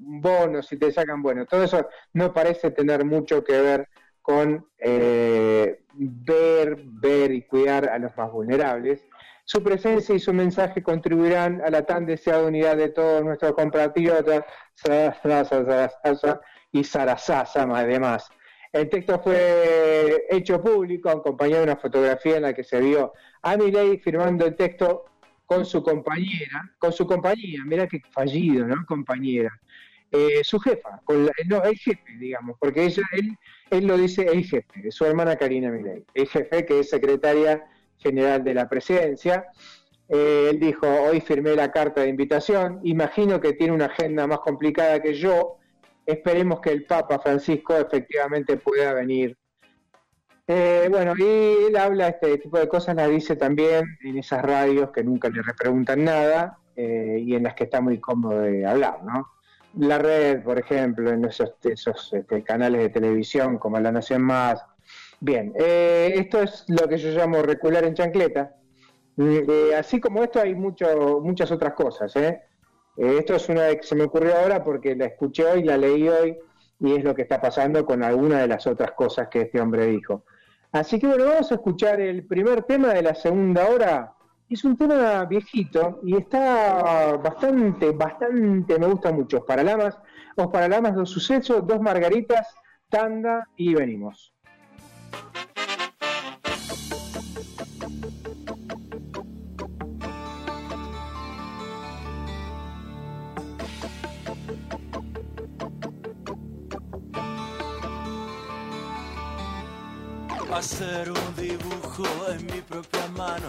un bono, si te sacan, bueno, todo eso no parece tener mucho que ver con eh, ver, ver y cuidar a los más vulnerables. Su presencia y su mensaje contribuirán a la tan deseada unidad de todos nuestros compatriotas y Sarasasa, además. El texto fue hecho público, acompañado de una fotografía en la que se vio a Milei firmando el texto con su compañera, con su compañía, mira qué fallido, ¿no? Compañera. Eh, su jefa, con la- no, el jefe, digamos, porque ella, él, él lo dice el jefe, su hermana Karina Milei, el jefe que es secretaria general de la presidencia. Eh, él dijo, hoy firmé la carta de invitación, imagino que tiene una agenda más complicada que yo, esperemos que el Papa Francisco efectivamente pueda venir. Eh, bueno, y él habla este tipo de cosas, las dice también en esas radios que nunca le repreguntan nada eh, y en las que está muy cómodo de hablar, ¿no? La red, por ejemplo, en esos, este, canales de televisión como La Nación Más. Bien, eh, esto es lo que yo llamo recular en chancleta. Eh, así como esto hay mucho, muchas otras cosas. ¿eh? Eh, esto es una que se me ocurrió ahora porque la escuché hoy, la leí hoy y es lo que está pasando con alguna de las otras cosas que este hombre dijo. Así que bueno, vamos a escuchar el primer tema de la segunda hora. Es un tema viejito y está bastante, bastante, me gusta mucho. Os Paralamas, Os Paralamas, dos sucesos, dos margaritas, tanda y venimos. Hacer un dibujo en mi propia mano,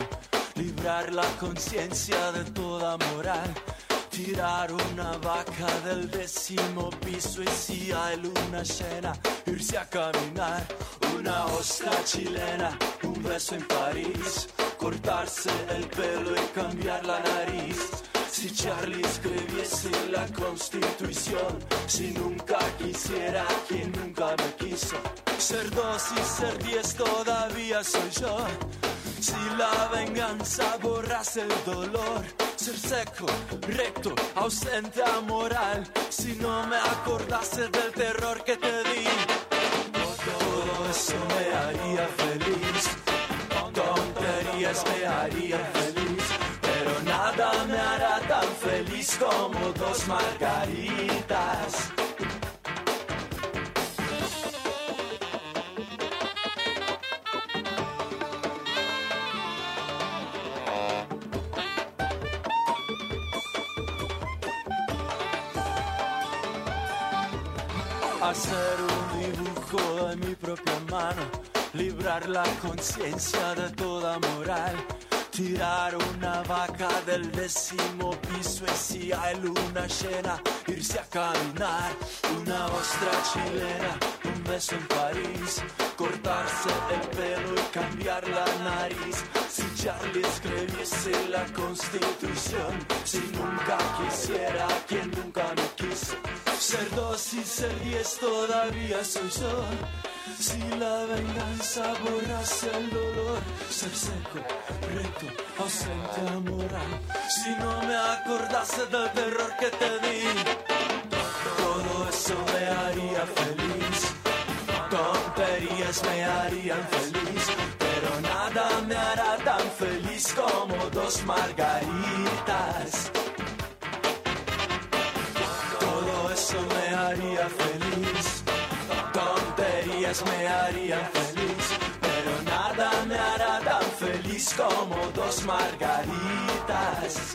librar la conciencia de toda moral, tirar una vaca del décimo piso y si hay luna llena, irse a caminar, una ostra chilena, un beso en París, cortarse el pelo y cambiar la nariz. Si Charlie escribiese la constitución, si nunca quisiera quien nunca me quiso, ser dos y ser diez todavía soy yo. Si la venganza borrase el dolor, ser seco, recto, ausente a moral, si no me acordase del terror que te di, todo eso me haría feliz, tonterías me harían feliz, como dos margaritas. Hacer un dibujo de mi propia mano, librar la conciencia de toda moral Tirar una vaca del décimo piso y si hay luna llena, irse a caminar. Una ostra chilena, un beso en París, cortarse el pelo y cambiar la nariz. Si Charlie escribiese la constitución, si nunca quisiera quien nunca me quiso. Ser dos y ser diez todavía soy yo. Si la venganza borrase el dolor, ser seco, recto, ausente, amoral. Si no me acordase del terror que te di, todo eso me haría feliz. Tonterías me harían feliz, pero nada me hará tan feliz como dos margaritas. Como dos margaritas.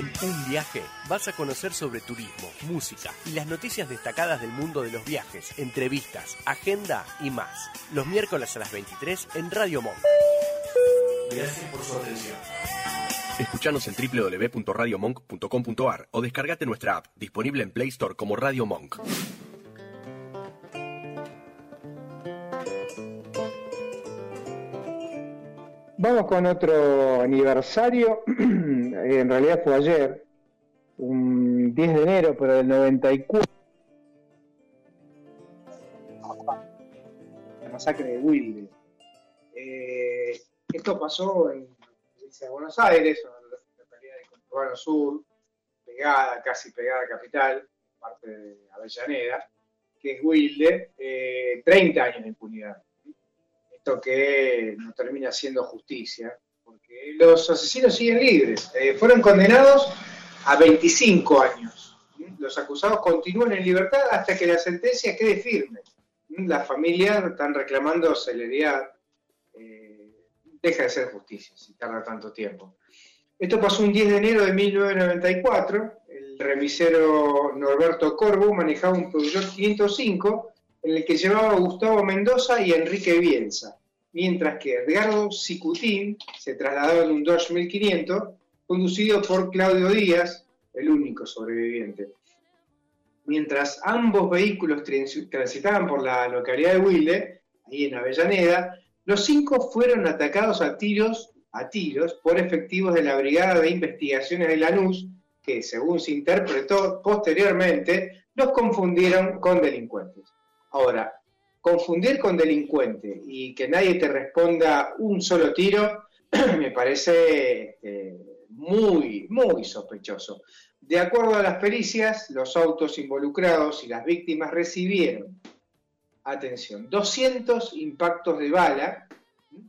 En Un Viaje vas a conocer sobre turismo, música y las noticias destacadas del mundo de los viajes, entrevistas, agenda y más. Los miércoles a las 23 en Radio Monk. Gracias por su atención. Escuchanos en www.radiomonk.com.ar o descargate nuestra app, disponible en Play Store como Radio Monk. Vamos con otro aniversario, en realidad fue ayer, un 10 de enero, pero del 94. La masacre de Wilde. Eh, esto pasó en provincia Buenos Aires, en la localidad de Conurbano Sur, pegada, casi pegada a Capital, parte de Avellaneda, que es Wilde, eh, 30 años de impunidad esto que no termina siendo justicia, porque los asesinos siguen libres. Eh, fueron condenados a 25 años. Los acusados continúan en libertad hasta que la sentencia quede firme. Las familias están reclamando celeridad. Eh, deja de ser justicia si tarda tanto tiempo. Esto pasó un 10 de enero de 1994. El remisero Norberto Corvo manejaba un Peugeot 505 en el que llevaba Gustavo Mendoza y Enrique Bielsa, mientras que Edgardo Sicutín se trasladó en un Dodge 1500 conducido por Claudio Díaz, el único sobreviviente. Mientras ambos vehículos trans- transitaban por la localidad de Wilde, ahí en Avellaneda, los cinco fueron atacados a tiros, a tiros por efectivos de la Brigada de Investigaciones de Lanús, que según se interpretó posteriormente, los confundieron con delincuentes. Ahora, confundir con delincuente y que nadie te responda un solo tiro, me parece este, muy, muy sospechoso. De acuerdo a las pericias, los autos involucrados y las víctimas recibieron, atención, 200 impactos de bala,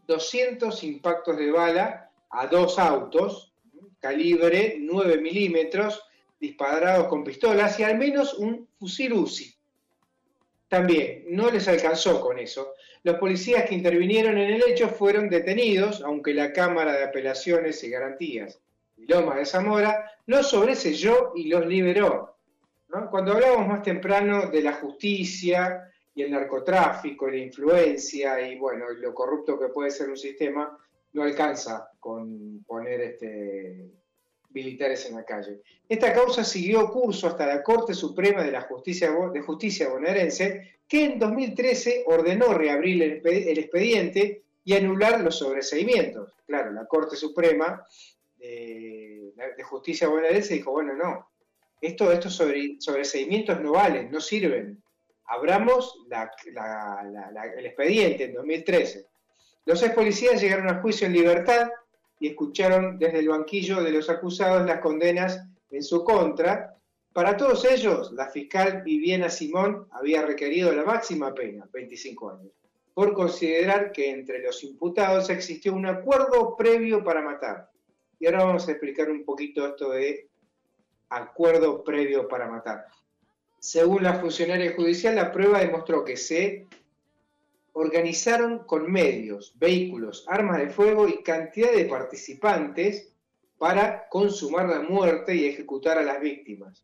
200 impactos de bala a dos autos, calibre 9 milímetros, disparados con pistolas y al menos un fusil UCI. También no les alcanzó con eso. Los policías que intervinieron en el hecho fueron detenidos, aunque la Cámara de Apelaciones y Garantías de Lomas de Zamora los sobreselló y los liberó. Cuando hablábamos más temprano de la justicia y el narcotráfico y la influencia y bueno, lo corrupto que puede ser un sistema, no alcanza con poner este, militares en la calle. Esta causa siguió curso hasta la Corte Suprema de la Justicia, de Justicia bonaerense, que en 2013 ordenó reabrir el, expe- el expediente y anular los sobreseimientos. Claro, la Corte Suprema de, Justicia bonaerense dijo, bueno, no, esto, estos sobre, sobreseimientos no valen, no sirven. Abramos el expediente en 2013. Los ex policías llegaron a juicio en libertad y escucharon desde el banquillo de los acusados las condenas en su contra. Para todos ellos, la fiscal Viviana Simón había requerido la máxima pena, 25 años, por considerar que entre los imputados existió un acuerdo previo para matar. Y ahora vamos a explicar un poquito esto de acuerdo previo para matar. Según la funcionaria judicial, la prueba demostró que se organizaron con medios, vehículos, armas de fuego y cantidad de participantes para consumar la muerte y ejecutar a las víctimas.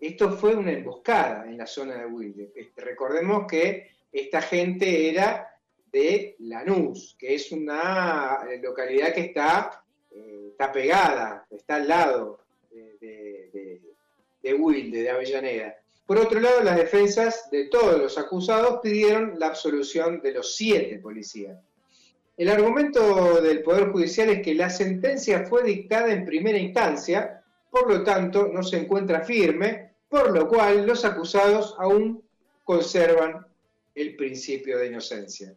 Esto fue una emboscada en la zona de Wilde. Este, recordemos que esta gente era de Lanús, que es una eh, localidad que está, eh, está pegada, está al lado de, de- de- de Wilde, de Avellaneda. Por otro lado, las defensas de todos los acusados pidieron la absolución de los siete policías. El argumento del Poder Judicial es que la sentencia fue dictada en primera instancia, por lo tanto no se encuentra firme, por lo cual los acusados aún conservan el principio de inocencia.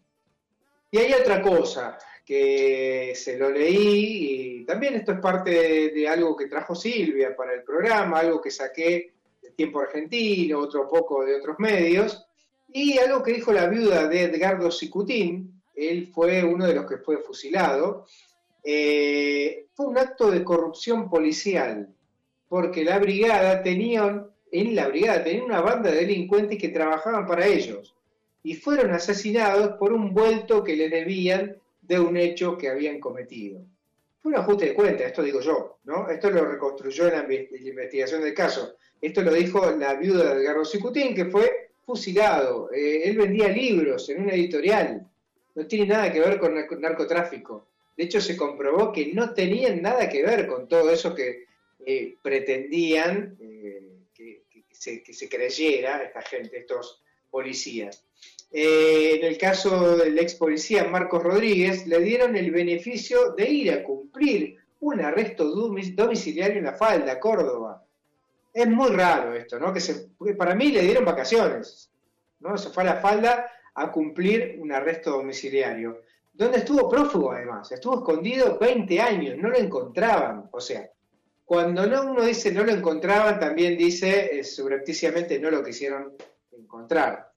Y hay otra cosa que se lo leí y también esto es parte de, de algo que trajo Silvia para el programa, algo que saqué Tiempo Argentino, otro poco de otros medios, y algo que dijo la viuda de Edgardo Sicutín, él fue uno de los que fue fusilado, eh, fue un acto de corrupción policial, porque la brigada tenía, en la brigada tenía una banda de delincuentes que trabajaban para ellos, y fueron asesinados por un vuelto que les debían de un hecho que habían cometido. Fue un ajuste de cuenta, esto digo yo, ¿no? Esto lo reconstruyó en la, investigación del caso. Esto lo dijo la viuda de Edgardo Cicutín, que fue fusilado. Eh, él vendía libros en una editorial. No tiene nada que ver con narco- narcotráfico. De hecho, se comprobó que no tenían nada que ver con todo eso que eh, pretendían eh, que se creyera esta gente, estos policías. Eh, en el caso del ex policía Marcos Rodríguez, le dieron el beneficio de ir a cumplir un arresto domi- domiciliario en la falda, Córdoba. Es muy raro esto, ¿no? Que para mí le dieron vacaciones, ¿no? Se fue a la falda a cumplir un arresto domiciliario. Donde estuvo prófugo además, estuvo escondido 20 años, no lo encontraban. O sea, cuando no uno dice no lo encontraban, también dice eh, subrepticiamente no lo quisieron encontrar.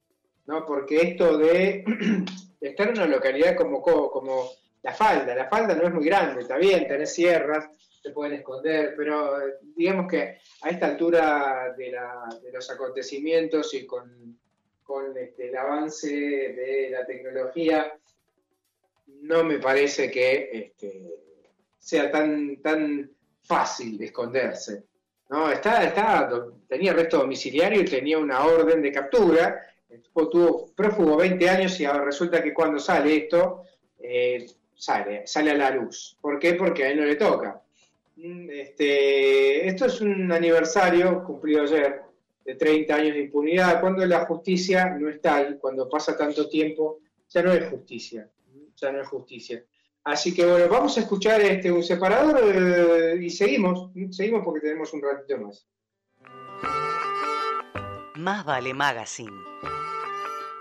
¿No? Porque esto de estar en una localidad como, Co- como La Falda, La Falda no es muy grande, está bien, tenés sierras, te pueden esconder, pero eh, digamos que a esta altura de, la- de los acontecimientos y con, con, este, el avance de la tecnología, no me parece que este, sea tan, tan fácil esconderse. ¿no? Está, está, tenía arresto domiciliario y tenía una orden de captura. El tipo tuvo prófugo 20 años y ahora resulta que cuando sale esto, eh, sale, sale a la luz. ¿Por qué? Porque a él no le toca. Mm, Este, esto es un aniversario cumplido ayer de 30 años de impunidad, cuando la justicia no es tal, cuando pasa tanto tiempo, ya no es justicia, ya no es justicia. Así que bueno, vamos a escuchar este, un separador eh, y seguimos, seguimos porque tenemos un ratito más. Más vale Magazine.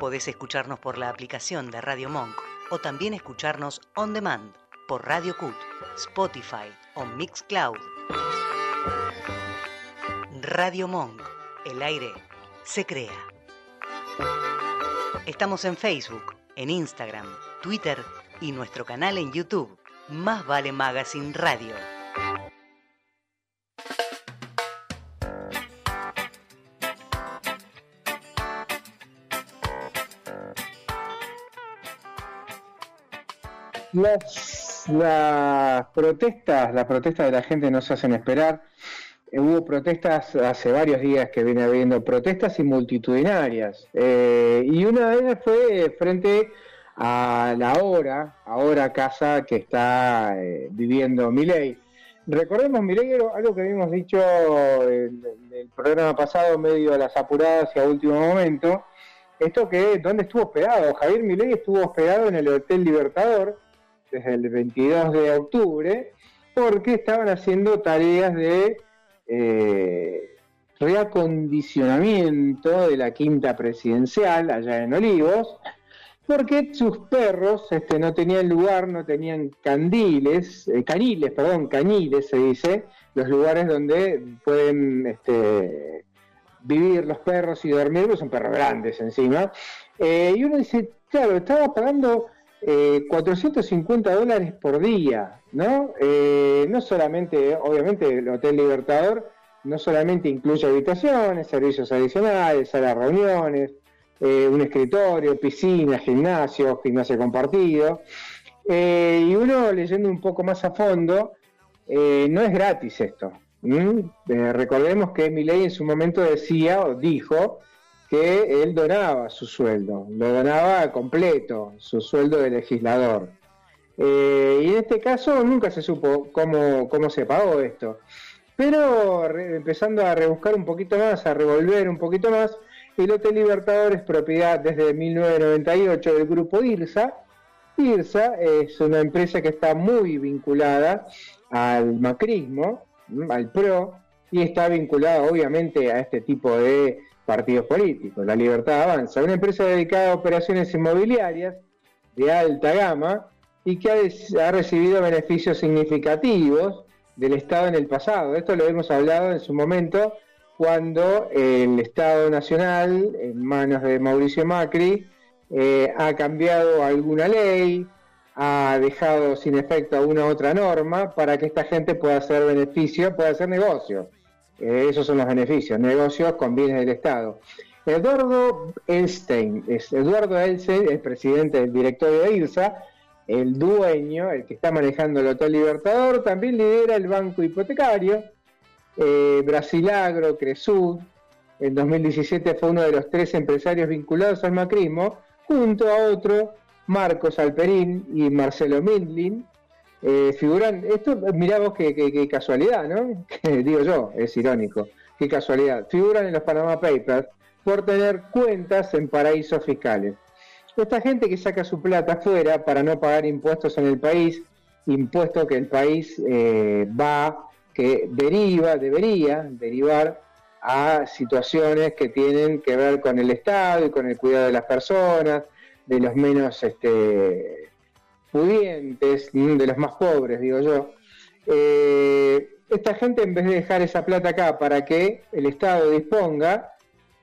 Podés escucharnos por la aplicación de Radio Monk o también escucharnos on demand por Radio Cut, Spotify o Mixcloud. Radio Monk. El aire se crea. Estamos en Facebook, en Instagram, Twitter y nuestro canal en YouTube. Más vale Magazine Radio. Las, protestas, las protestas de la gente no se hacen esperar. Eh, hubo protestas hace varios días que viene habiendo protestas y multitudinarias. Eh, y una de ellas fue frente a la hora, ahora casa que está eh, viviendo Milei. Recordemos, Milei, algo- que habíamos dicho en en el programa pasado, medio a las apuradas y a último momento, esto que, ¿dónde estuvo hospedado? Javier Milei estuvo hospedado en el Hotel Libertador desde el 22 de octubre, porque estaban haciendo tareas de eh, reacondicionamiento de la quinta presidencial allá en Olivos, porque sus perros este, no tenían lugar, no tenían candiles, eh, caniles, perdón, caniles se dice, los lugares donde pueden este, vivir los perros y dormir, porque son perros grandes encima. Eh, y uno dice, claro, estaba pagando eh, 450 dólares por día, ¿no? Eh, no solamente, obviamente, el Hotel Libertador no solamente incluye habitaciones, servicios adicionales, salas reuniones, eh, un escritorio, piscina, gimnasio, gimnasio compartido. Eh, y uno leyendo un poco más a fondo, no es gratis esto. recordemos que Milei en su momento decía o dijo que él donaba su sueldo, lo donaba completo, su sueldo de legislador. Eh, y en este caso nunca se supo cómo, cómo se pagó esto. Pero empezando a rebuscar un poquito más, a revolver un poquito más, el Hotel Libertador es propiedad desde 1998 del grupo IRSA. IRSA es una empresa que está muy vinculada al macrismo, al PRO, y está vinculada obviamente a este tipo de partidos políticos, la Libertad Avanza, una empresa dedicada a operaciones inmobiliarias de alta gama y que ha, recibido beneficios significativos del Estado en el pasado. Esto lo hemos hablado en su momento cuando el Estado Nacional, en manos de Mauricio Macri, eh, ha cambiado alguna ley, ha dejado sin efecto alguna otra norma para que esta gente pueda hacer beneficio, pueda hacer negocio. Eh, esos son los beneficios, negocios con bienes del Estado. Eduardo Elstein, es Eduardo Elstein, el presidente del directorio de IRSA, el dueño, el que está manejando el Hotel Libertador, también lidera el banco hipotecario, eh, Brasilagro, Cresud. En 2017 fue uno de los tres empresarios vinculados al macrismo, junto a otro, Marcos Alperín y Marcelo Mindlin. Eh, figuran, esto, mirá vos qué, qué- qué casualidad, ¿no? Digo yo, es irónico, qué casualidad. Figuran en los Panama Papers por tener cuentas en paraísos fiscales. Esta gente que saca su plata afuera para no pagar impuestos en el país, impuesto que el país eh, va, que deriva, debería derivar a situaciones que tienen que ver con el Estado y con el cuidado de las personas, de los menos este, pudientes, de los más pobres, digo yo. Eh, esta gente, en vez de dejar esa plata acá para que el Estado disponga,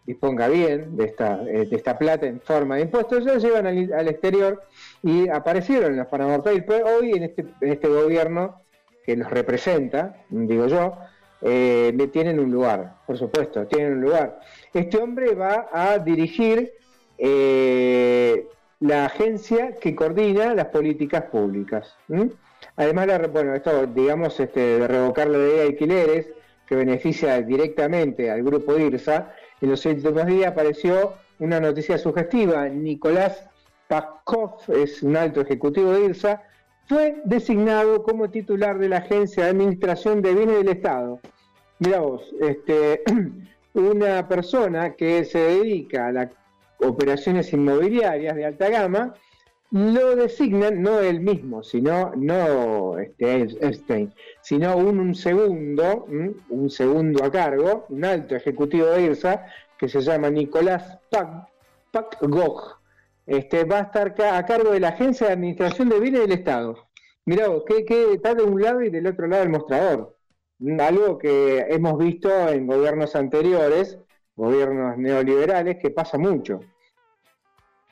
disponga bien de esta, eh, de esta plata en forma de impuestos, ellos llevan al, exterior y aparecieron en los Panama Papers. Hoy en este, en este gobierno que los representa, digo yo, eh, tienen un lugar, por supuesto, tienen un lugar. Este hombre va a dirigir eh, la agencia que coordina las políticas públicas. Además, la, bueno, esto, digamos, este, de revocar la ley de alquileres, que beneficia directamente al grupo IRSA, en los últimos días apareció una noticia sugestiva. Nicolás Paskov es un alto ejecutivo de IRSA, fue designado como titular de la Agencia de Administración de Bienes del Estado. Mira vos, este, una persona que se dedica a las operaciones inmobiliarias de alta gama, lo designan, no él mismo, sino, no este, Epstein, sino un, un segundo, un segundo a cargo, un alto ejecutivo de IRSA, que se llama Nicolás Pac, Pacgog, este, va a estar a cargo de la Agencia de Administración de Bienes del Estado. Mirá vos, que, que está de un lado y del otro lado del mostrador. Mm, Algo que hemos visto en gobiernos anteriores, gobiernos neoliberales, que pasa mucho.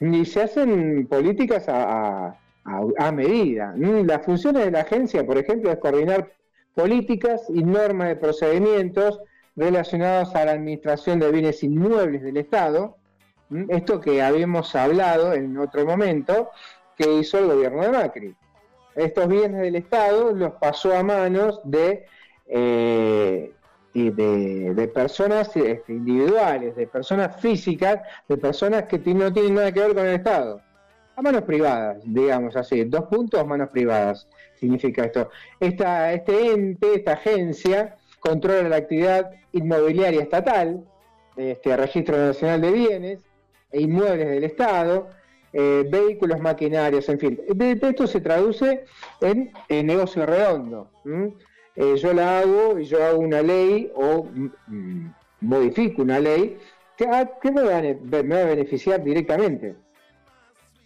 Y se hacen políticas a, a- medida. Las funciones de la agencia, por ejemplo, es coordinar políticas y normas de procedimientos relacionados a la administración de bienes inmuebles del Estado, esto que habíamos hablado en otro momento que hizo el gobierno de Macri. Estos bienes del Estado los pasó a manos de, eh, de, personas este, individuales, de personas físicas, de personas que no tienen nada que ver con el Estado. A manos privadas, digamos así, dos puntos, manos privadas, significa esto. Esta, este ente, esta agencia, controla la actividad inmobiliaria estatal, este Registro Nacional de Bienes e Inmuebles del Estado, eh, vehículos, maquinarias, en fin. De, esto se traduce en, negocio redondo. Eh, yo la hago y yo hago una ley o mm, modifico una ley que, que me, va a, ne- me va a beneficiar directamente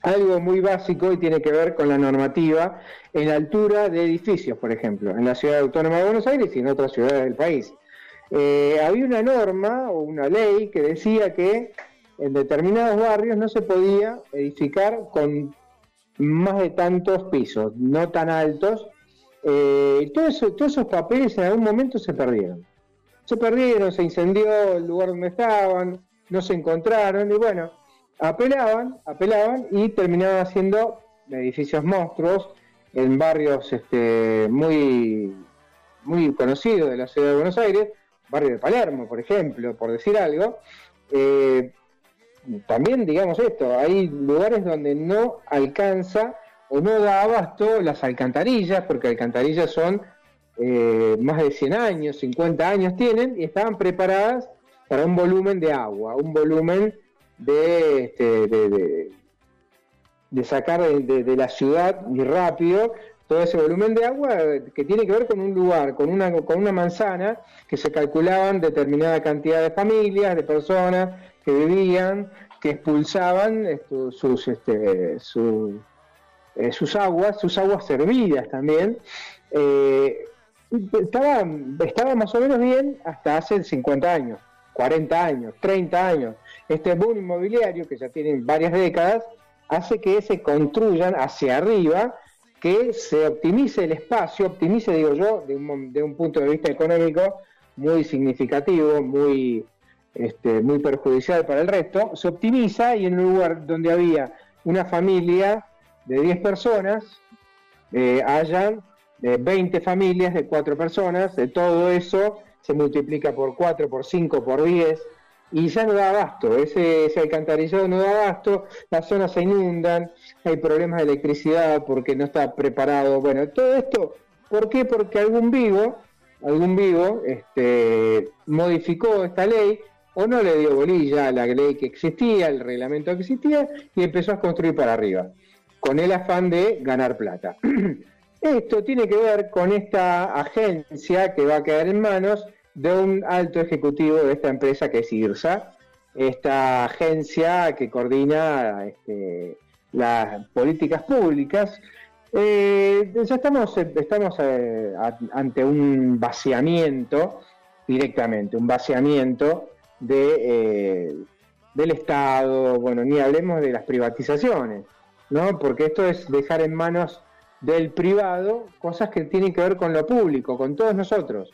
algo muy básico y tiene que ver con la normativa en altura de edificios, por ejemplo, en la ciudad autónoma de Buenos Aires y en otras ciudades del país. Eh, había una norma o una ley que decía que en determinados barrios no se podía edificar con más de tantos pisos, no tan altos. Eh, todos esos papeles en algún momento se perdieron. Se perdieron, se incendió el lugar donde estaban, no se encontraron y bueno, apelaban, apelaban y terminaban haciendo edificios monstruos en barrios este, muy, muy conocidos de la ciudad de Buenos Aires, barrio de Palermo, por ejemplo, por decir algo. Eh, también, digamos esto, hay lugares donde no alcanza o no da abasto las alcantarillas, porque alcantarillas son eh, más de 100 años, 50 años tienen, y estaban preparadas para un volumen de agua, un volumen de, este, de, sacar de, la ciudad y rápido todo ese volumen de agua que tiene que ver con un lugar, con una, con una manzana que se calculaban determinada cantidad de familias, de personas que vivían, que expulsaban esto, sus, este, eh, sus aguas, sus aguas servidas también. Eh, estaba, estaba más o menos bien hasta hace 50 años, 40 años, 30 años. Este boom inmobiliario, que ya tiene varias décadas, hace que se construyan hacia arriba, que se optimice el espacio, optimice, digo yo, de un, punto de vista económico muy significativo, muy, este, muy perjudicial para el resto, se optimiza y en un lugar donde había una familia de 10 personas eh, hayan eh, 20 familias de 4 personas, de todo eso se multiplica por 4, por 5, por 10 y ya no da abasto, ese, ese alcantarillado no da abasto, las zonas se inundan, hay problemas de electricidad porque no está preparado, bueno, todo esto, ¿por qué? Porque algún vivo, algún vivo este, modificó esta ley o no le dio bolilla a la ley que existía, el reglamento que existía, y empezó a construir para arriba, con el afán de ganar plata. Esto tiene que ver con esta agencia que va a quedar en manos de un alto ejecutivo de esta empresa que es IRSA, esta agencia que coordina este, las políticas públicas. Eh, ya estamos, eh, a- ante un vaciamiento directamente, un vaciamiento de, eh, del Estado, bueno, ni hablemos de las privatizaciones, ¿no? Porque esto es dejar en manos del privado cosas que tienen que ver con lo público, con todos nosotros.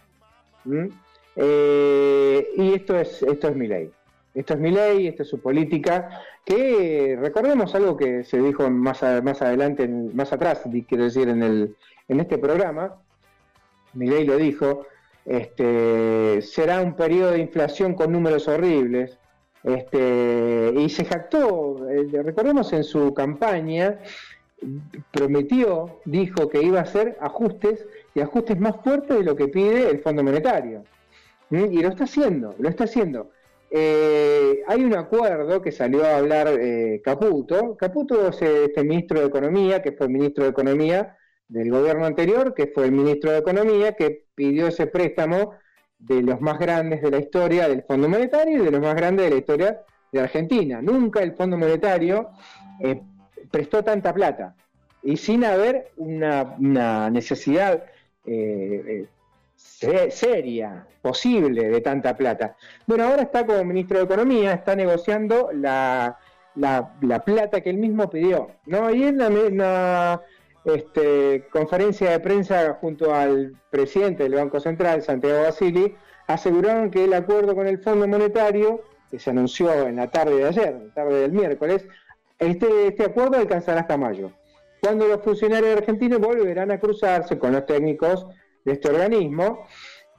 Eh, y esto es, esto es mi ley. Esto es mi ley, esto es su política, que recordemos algo que se dijo más, más adelante, más atrás, quiero decir, en, el, en este programa, mi ley lo dijo, este, será un periodo de inflación con números horribles, este, y se jactó, eh, recordemos en su campaña, prometió, dijo que iba a hacer ajustes y ajustes más fuertes de lo que pide el Fondo Monetario. ¿Mm? Y lo está haciendo, lo está haciendo. Eh, hay un acuerdo que salió a hablar eh, Caputo. Caputo es este ministro de Economía, que fue ministro de Economía del gobierno anterior, que fue el ministro de Economía, que pidió ese préstamo de los más grandes de la historia del Fondo Monetario y de los más grandes de la historia de Argentina. Nunca el Fondo Monetario eh, prestó tanta plata y sin haber una, una necesidad eh, eh, se- seria, posible de tanta plata. Bueno, ahora está como ministro de Economía, está negociando la, la- la plata que él mismo pidió. ¿no? Y la, una este, conferencia de prensa junto al presidente del Banco Central, Santiago Basili, aseguraron que el acuerdo con el Fondo Monetario, que se anunció en la tarde de ayer, en la tarde del miércoles, este, este acuerdo alcanzará hasta mayo, cuando los funcionarios argentinos volverán a cruzarse con los técnicos de este organismo.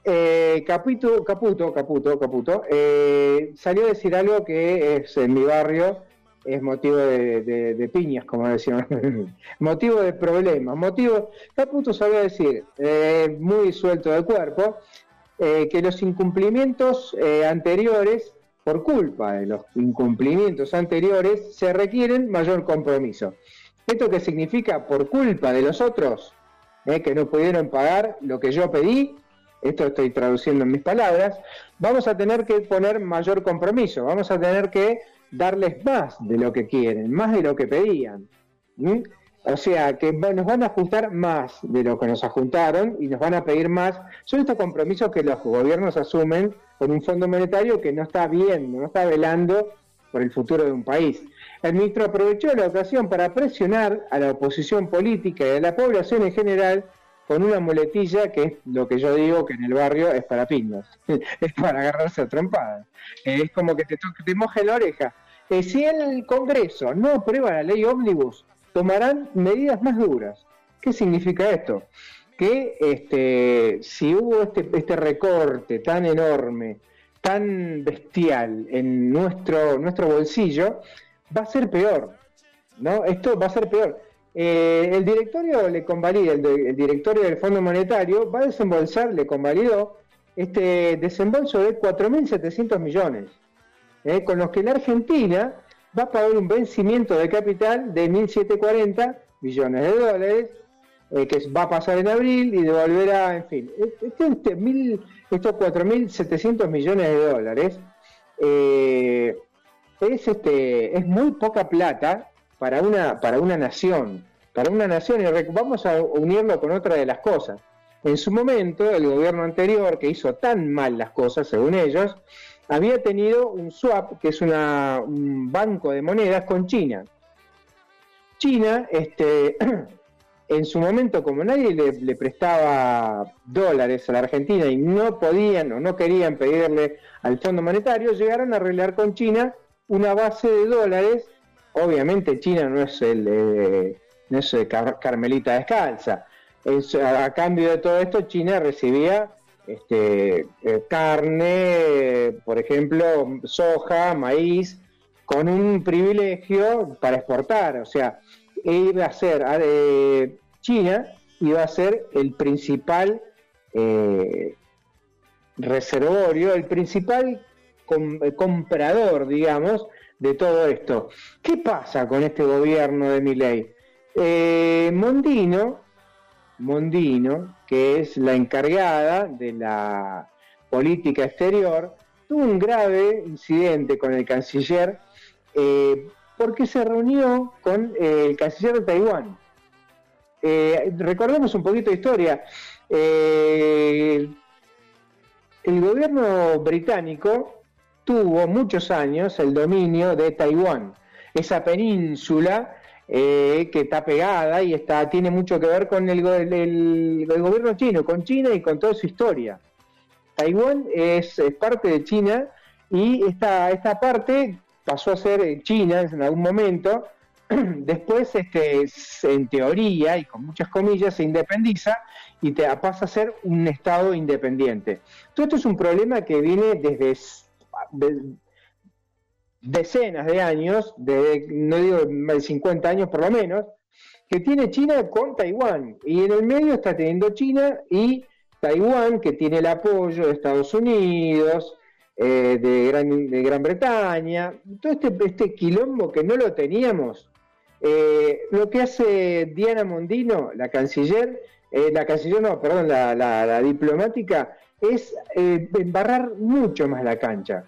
Eh, Caputo, Caputo, Caputo, Caputo, eh, salió a decir algo que es en mi barrio es motivo de, piñas, como decían, motivo de problemas, motivo, Caputo salió a decir, eh, muy suelto de cuerpo, eh, que los incumplimientos eh, anteriores, por culpa de los incumplimientos anteriores, se requieren mayor compromiso. ¿Esto qué significa? Por culpa de los otros, que no pudieron pagar lo que yo pedí, esto estoy traduciendo en mis palabras, vamos a tener que poner mayor compromiso, vamos a tener que darles más de lo que quieren, más de lo que pedían. O sea, que nos van a ajustar más de lo que nos ajuntaron y nos van a pedir más. Son estos compromisos que los gobiernos asumen con un fondo monetario que no está viendo, no está velando por el futuro de un país. El ministro aprovechó la ocasión para presionar a la oposición política y a la población en general con una muletilla que es lo que yo digo que en el barrio es para piñas, es para agarrarse a trompadas. Es como que te, te moje la oreja. Eh, si el Congreso no aprueba la ley ómnibus, tomarán medidas más duras. ¿Qué significa esto? Que este, si hubo este, este recorte tan enorme, tan bestial en nuestro, nuestro bolsillo, va a ser peor. ¿no? Esto va a ser peor. Eh, el directorio le convalida, el, directorio del Fondo Monetario va a desembolsar, le convalidó este desembolso de 4.700 millones, eh, con los que la Argentina va a pagar un vencimiento de capital de 1.740 millones de dólares, eh, que va a pasar en abril y devolverá, en fin, este, este mil- estos 4.700 millones de dólares es, este, es muy poca plata para una, para una nación, para una nación, y vamos a unirlo con otra de las cosas. En su momento, el gobierno anterior, que hizo tan mal las cosas, según ellos, había tenido un swap, que es una, un banco de monedas con China. China, este, en su momento, como nadie le, le prestaba dólares a la Argentina y no podían o no querían pedirle al Fondo Monetario, llegaron a arreglar con China una base de dólares. Obviamente China no es el, eh, no es car- Carmelita descalza. Es, a, cambio de todo esto, China recibía este, eh, carne, por ejemplo, soja, maíz, con un privilegio para exportar. O sea, iba a ser, eh, China iba a ser el principal reservorio, el principal com- comprador, digamos, de todo esto. ¿Qué pasa con este gobierno de Milei? Eh, Mondino, Mondino, que es la encargada de la política exterior, tuvo un grave incidente con el canciller eh, porque se reunió con eh, el canciller de Taiwán. Eh, recordemos un poquito de historia. El gobierno británico tuvo muchos años el dominio de Taiwán, esa península eh, que está pegada y está, tiene mucho que ver con el, go- el- el- el gobierno chino, con China y con toda su historia. Taiwán es, parte de China y esta, esta parte pasó a ser China en algún momento. Después, este, en teoría y con muchas comillas, se independiza y te, pasa a ser un Estado independiente. Todo esto es un problema que viene desde de- decenas de años, de, no digo más de 50 años por lo menos, que tiene China con Taiwán. Y en el medio está teniendo China y Taiwán, que tiene el apoyo de Estados Unidos, eh, de, Gran, de Gran Bretaña, todo este, este quilombo que no lo teníamos. Eh, lo que hace Diana Mondino, la canciller, eh, la canciller no, perdón, la, la- diplomática, es embarrar mucho más la cancha.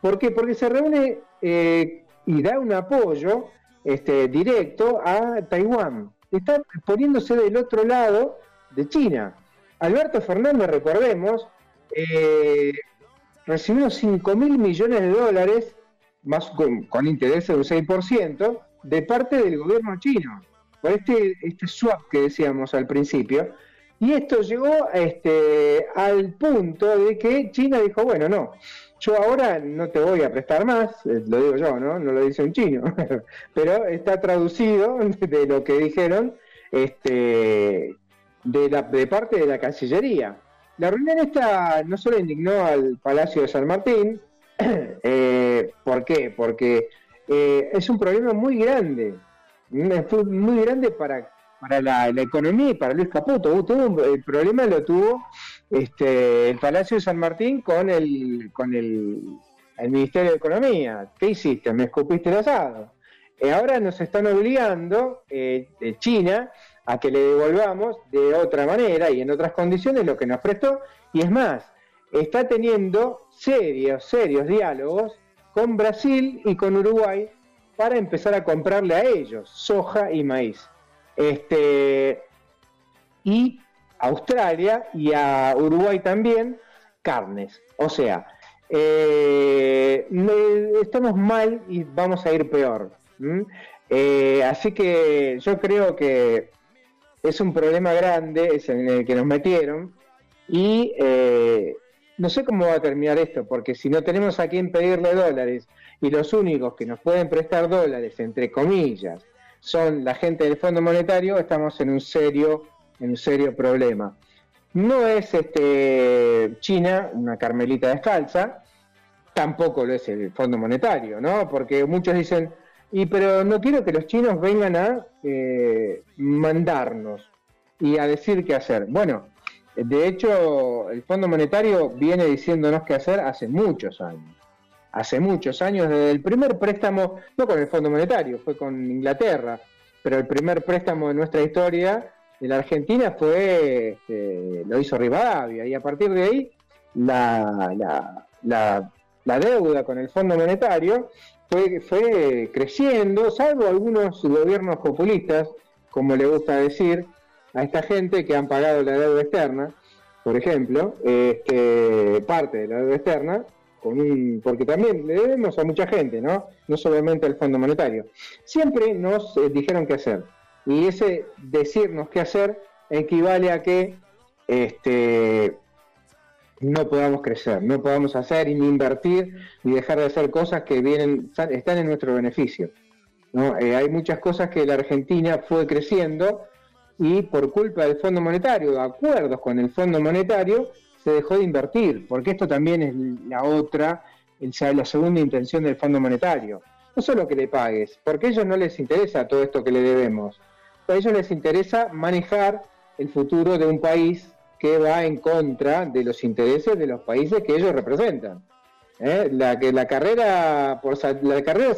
¿Por qué? Porque se reúne eh, y da un apoyo este, directo a Taiwán. Está poniéndose del otro lado de China. Alberto Fernández, recordemos, eh, recibió 5 mil millones de dólares, más con, con intereses de un 6%, de parte del gobierno chino, por este, este swap que decíamos al principio. Y esto llegó este, al punto de que China dijo, bueno, no, yo ahora no te voy a prestar más, eh, lo digo yo, ¿no? No lo dice un chino, pero está traducido de lo que dijeron este, de, la, de parte de la Cancillería. La reunión esta no solo indignó al Palacio de San Martín, eh, ¿por qué? Porque eh, es un problema muy grande, muy grande para, para la, la economía y para Luis Caputo. Tuvo un- el problema lo tuvo este, el Palacio de San Martín con el, con el, Ministerio de Economía. ¿Qué hiciste? Me escupiste el asado. Eh, ahora nos están obligando, eh, de China, a que le devolvamos de otra manera y en otras condiciones lo que nos prestó. Y es más, está teniendo serios, serios diálogos con Brasil y con Uruguay para empezar a comprarle a ellos soja y maíz. Este, y Australia y a Uruguay también carnes. O sea, eh, estamos mal y vamos a ir peor. Eh, así que yo creo que es un problema grande es en el que nos metieron y eh, no sé cómo va a terminar esto, porque si no tenemos a quién pedirle dólares y los únicos que nos pueden prestar dólares, entre comillas, son la gente del Fondo Monetario, estamos en un serio, un serio problema. No es este China una Carmelita descalza, tampoco lo es el Fondo Monetario, ¿no? Porque muchos dicen, y pero no quiero que los chinos vengan a eh, mandarnos y a decir qué hacer. Bueno, de hecho, el Fondo Monetario viene diciéndonos qué hacer hace muchos años. Hace muchos años, desde el primer préstamo, no con el Fondo Monetario, fue con Inglaterra, pero el primer préstamo de nuestra historia la Argentina fue, este, lo hizo Rivadavia, y a partir de ahí la, la, la, la deuda con el Fondo Monetario fue, fue creciendo, salvo algunos gobiernos populistas, como le gusta decir a esta gente que han pagado la deuda externa, por ejemplo, este, parte de la deuda externa, con un, porque también le debemos a mucha gente, ¿no? No solamente al Fondo Monetario. Siempre nos eh, dijeron qué hacer. Y ese decirnos qué hacer equivale a que este, no podamos crecer, no podamos hacer ni invertir ni dejar de hacer cosas que vienen, están en nuestro beneficio. ¿no? Eh, hay muchas cosas que la Argentina fue creciendo y por culpa del Fondo Monetario, de acuerdos con el Fondo Monetario, se dejó de invertir, porque esto también es la otra, el- la segunda intención del Fondo Monetario. No solo que le pagues, porque a ellos no les interesa todo esto que le debemos. A ellos les interesa manejar el futuro de un país que va en contra de los intereses de los países que ellos representan. ¿eh? La carrera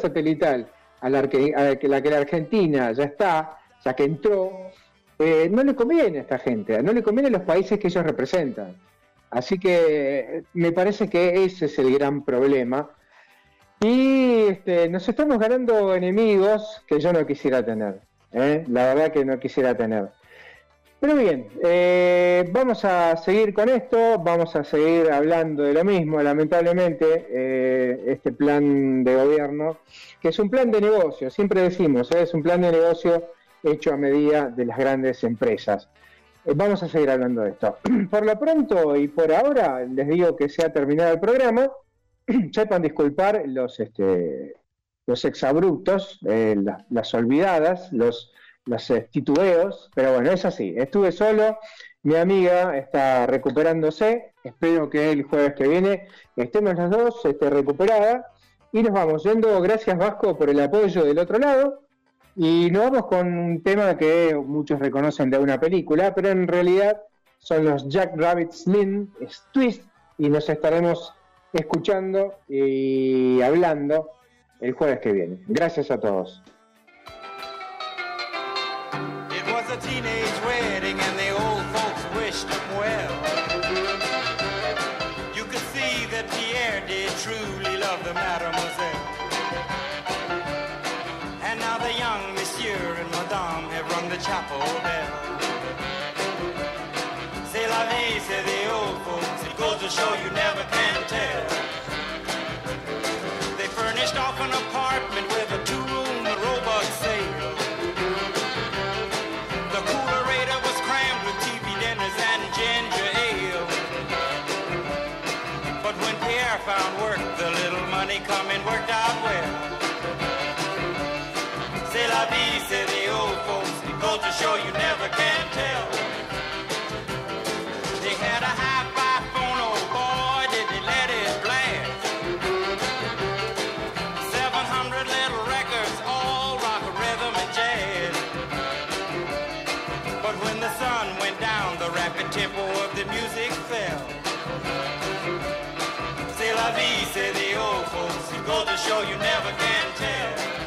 satelital a la, que, la que la Argentina ya está, ya que entró, eh, no le conviene a esta gente, no le conviene a los países que ellos representan. Así que eh, me parece que ese es el gran problema. Y este, nos estamos ganando enemigos que yo no quisiera tener. ¿Eh? La verdad que no quisiera tener. Pero bien, eh, vamos a seguir con esto, vamos a seguir hablando de lo mismo, lamentablemente, eh, este plan de gobierno, que es un plan de negocio, siempre decimos, es un plan de negocio hecho a medida de las grandes empresas. Vamos a seguir hablando de esto. Por lo pronto y por ahora, les digo que se ha terminado el programa, sepan disculpar los, este, los exabruptos, eh, las, olvidadas, los, los eh, titubeos, pero bueno, es así. Estuve solo, mi amiga está recuperándose, espero que el jueves que viene estemos las dos este, recuperadas y nos vamos yendo. Gracias Vasco por el apoyo del otro lado. Y nos vamos con un tema que muchos reconocen de una película, pero en realidad son los Jack Rabbit Slim Twist y nos estaremos escuchando y hablando el jueves que viene. Gracias a todos. It was a teenage wedding and the old folks wished him well. You could see that Pierre did truly love the mademoiselle. And now the young monsieur and madame have rung the chapel bell. C'est la vie, say the old folks. It goes to show you never can tell. Worked out well. goes to show you never can tell.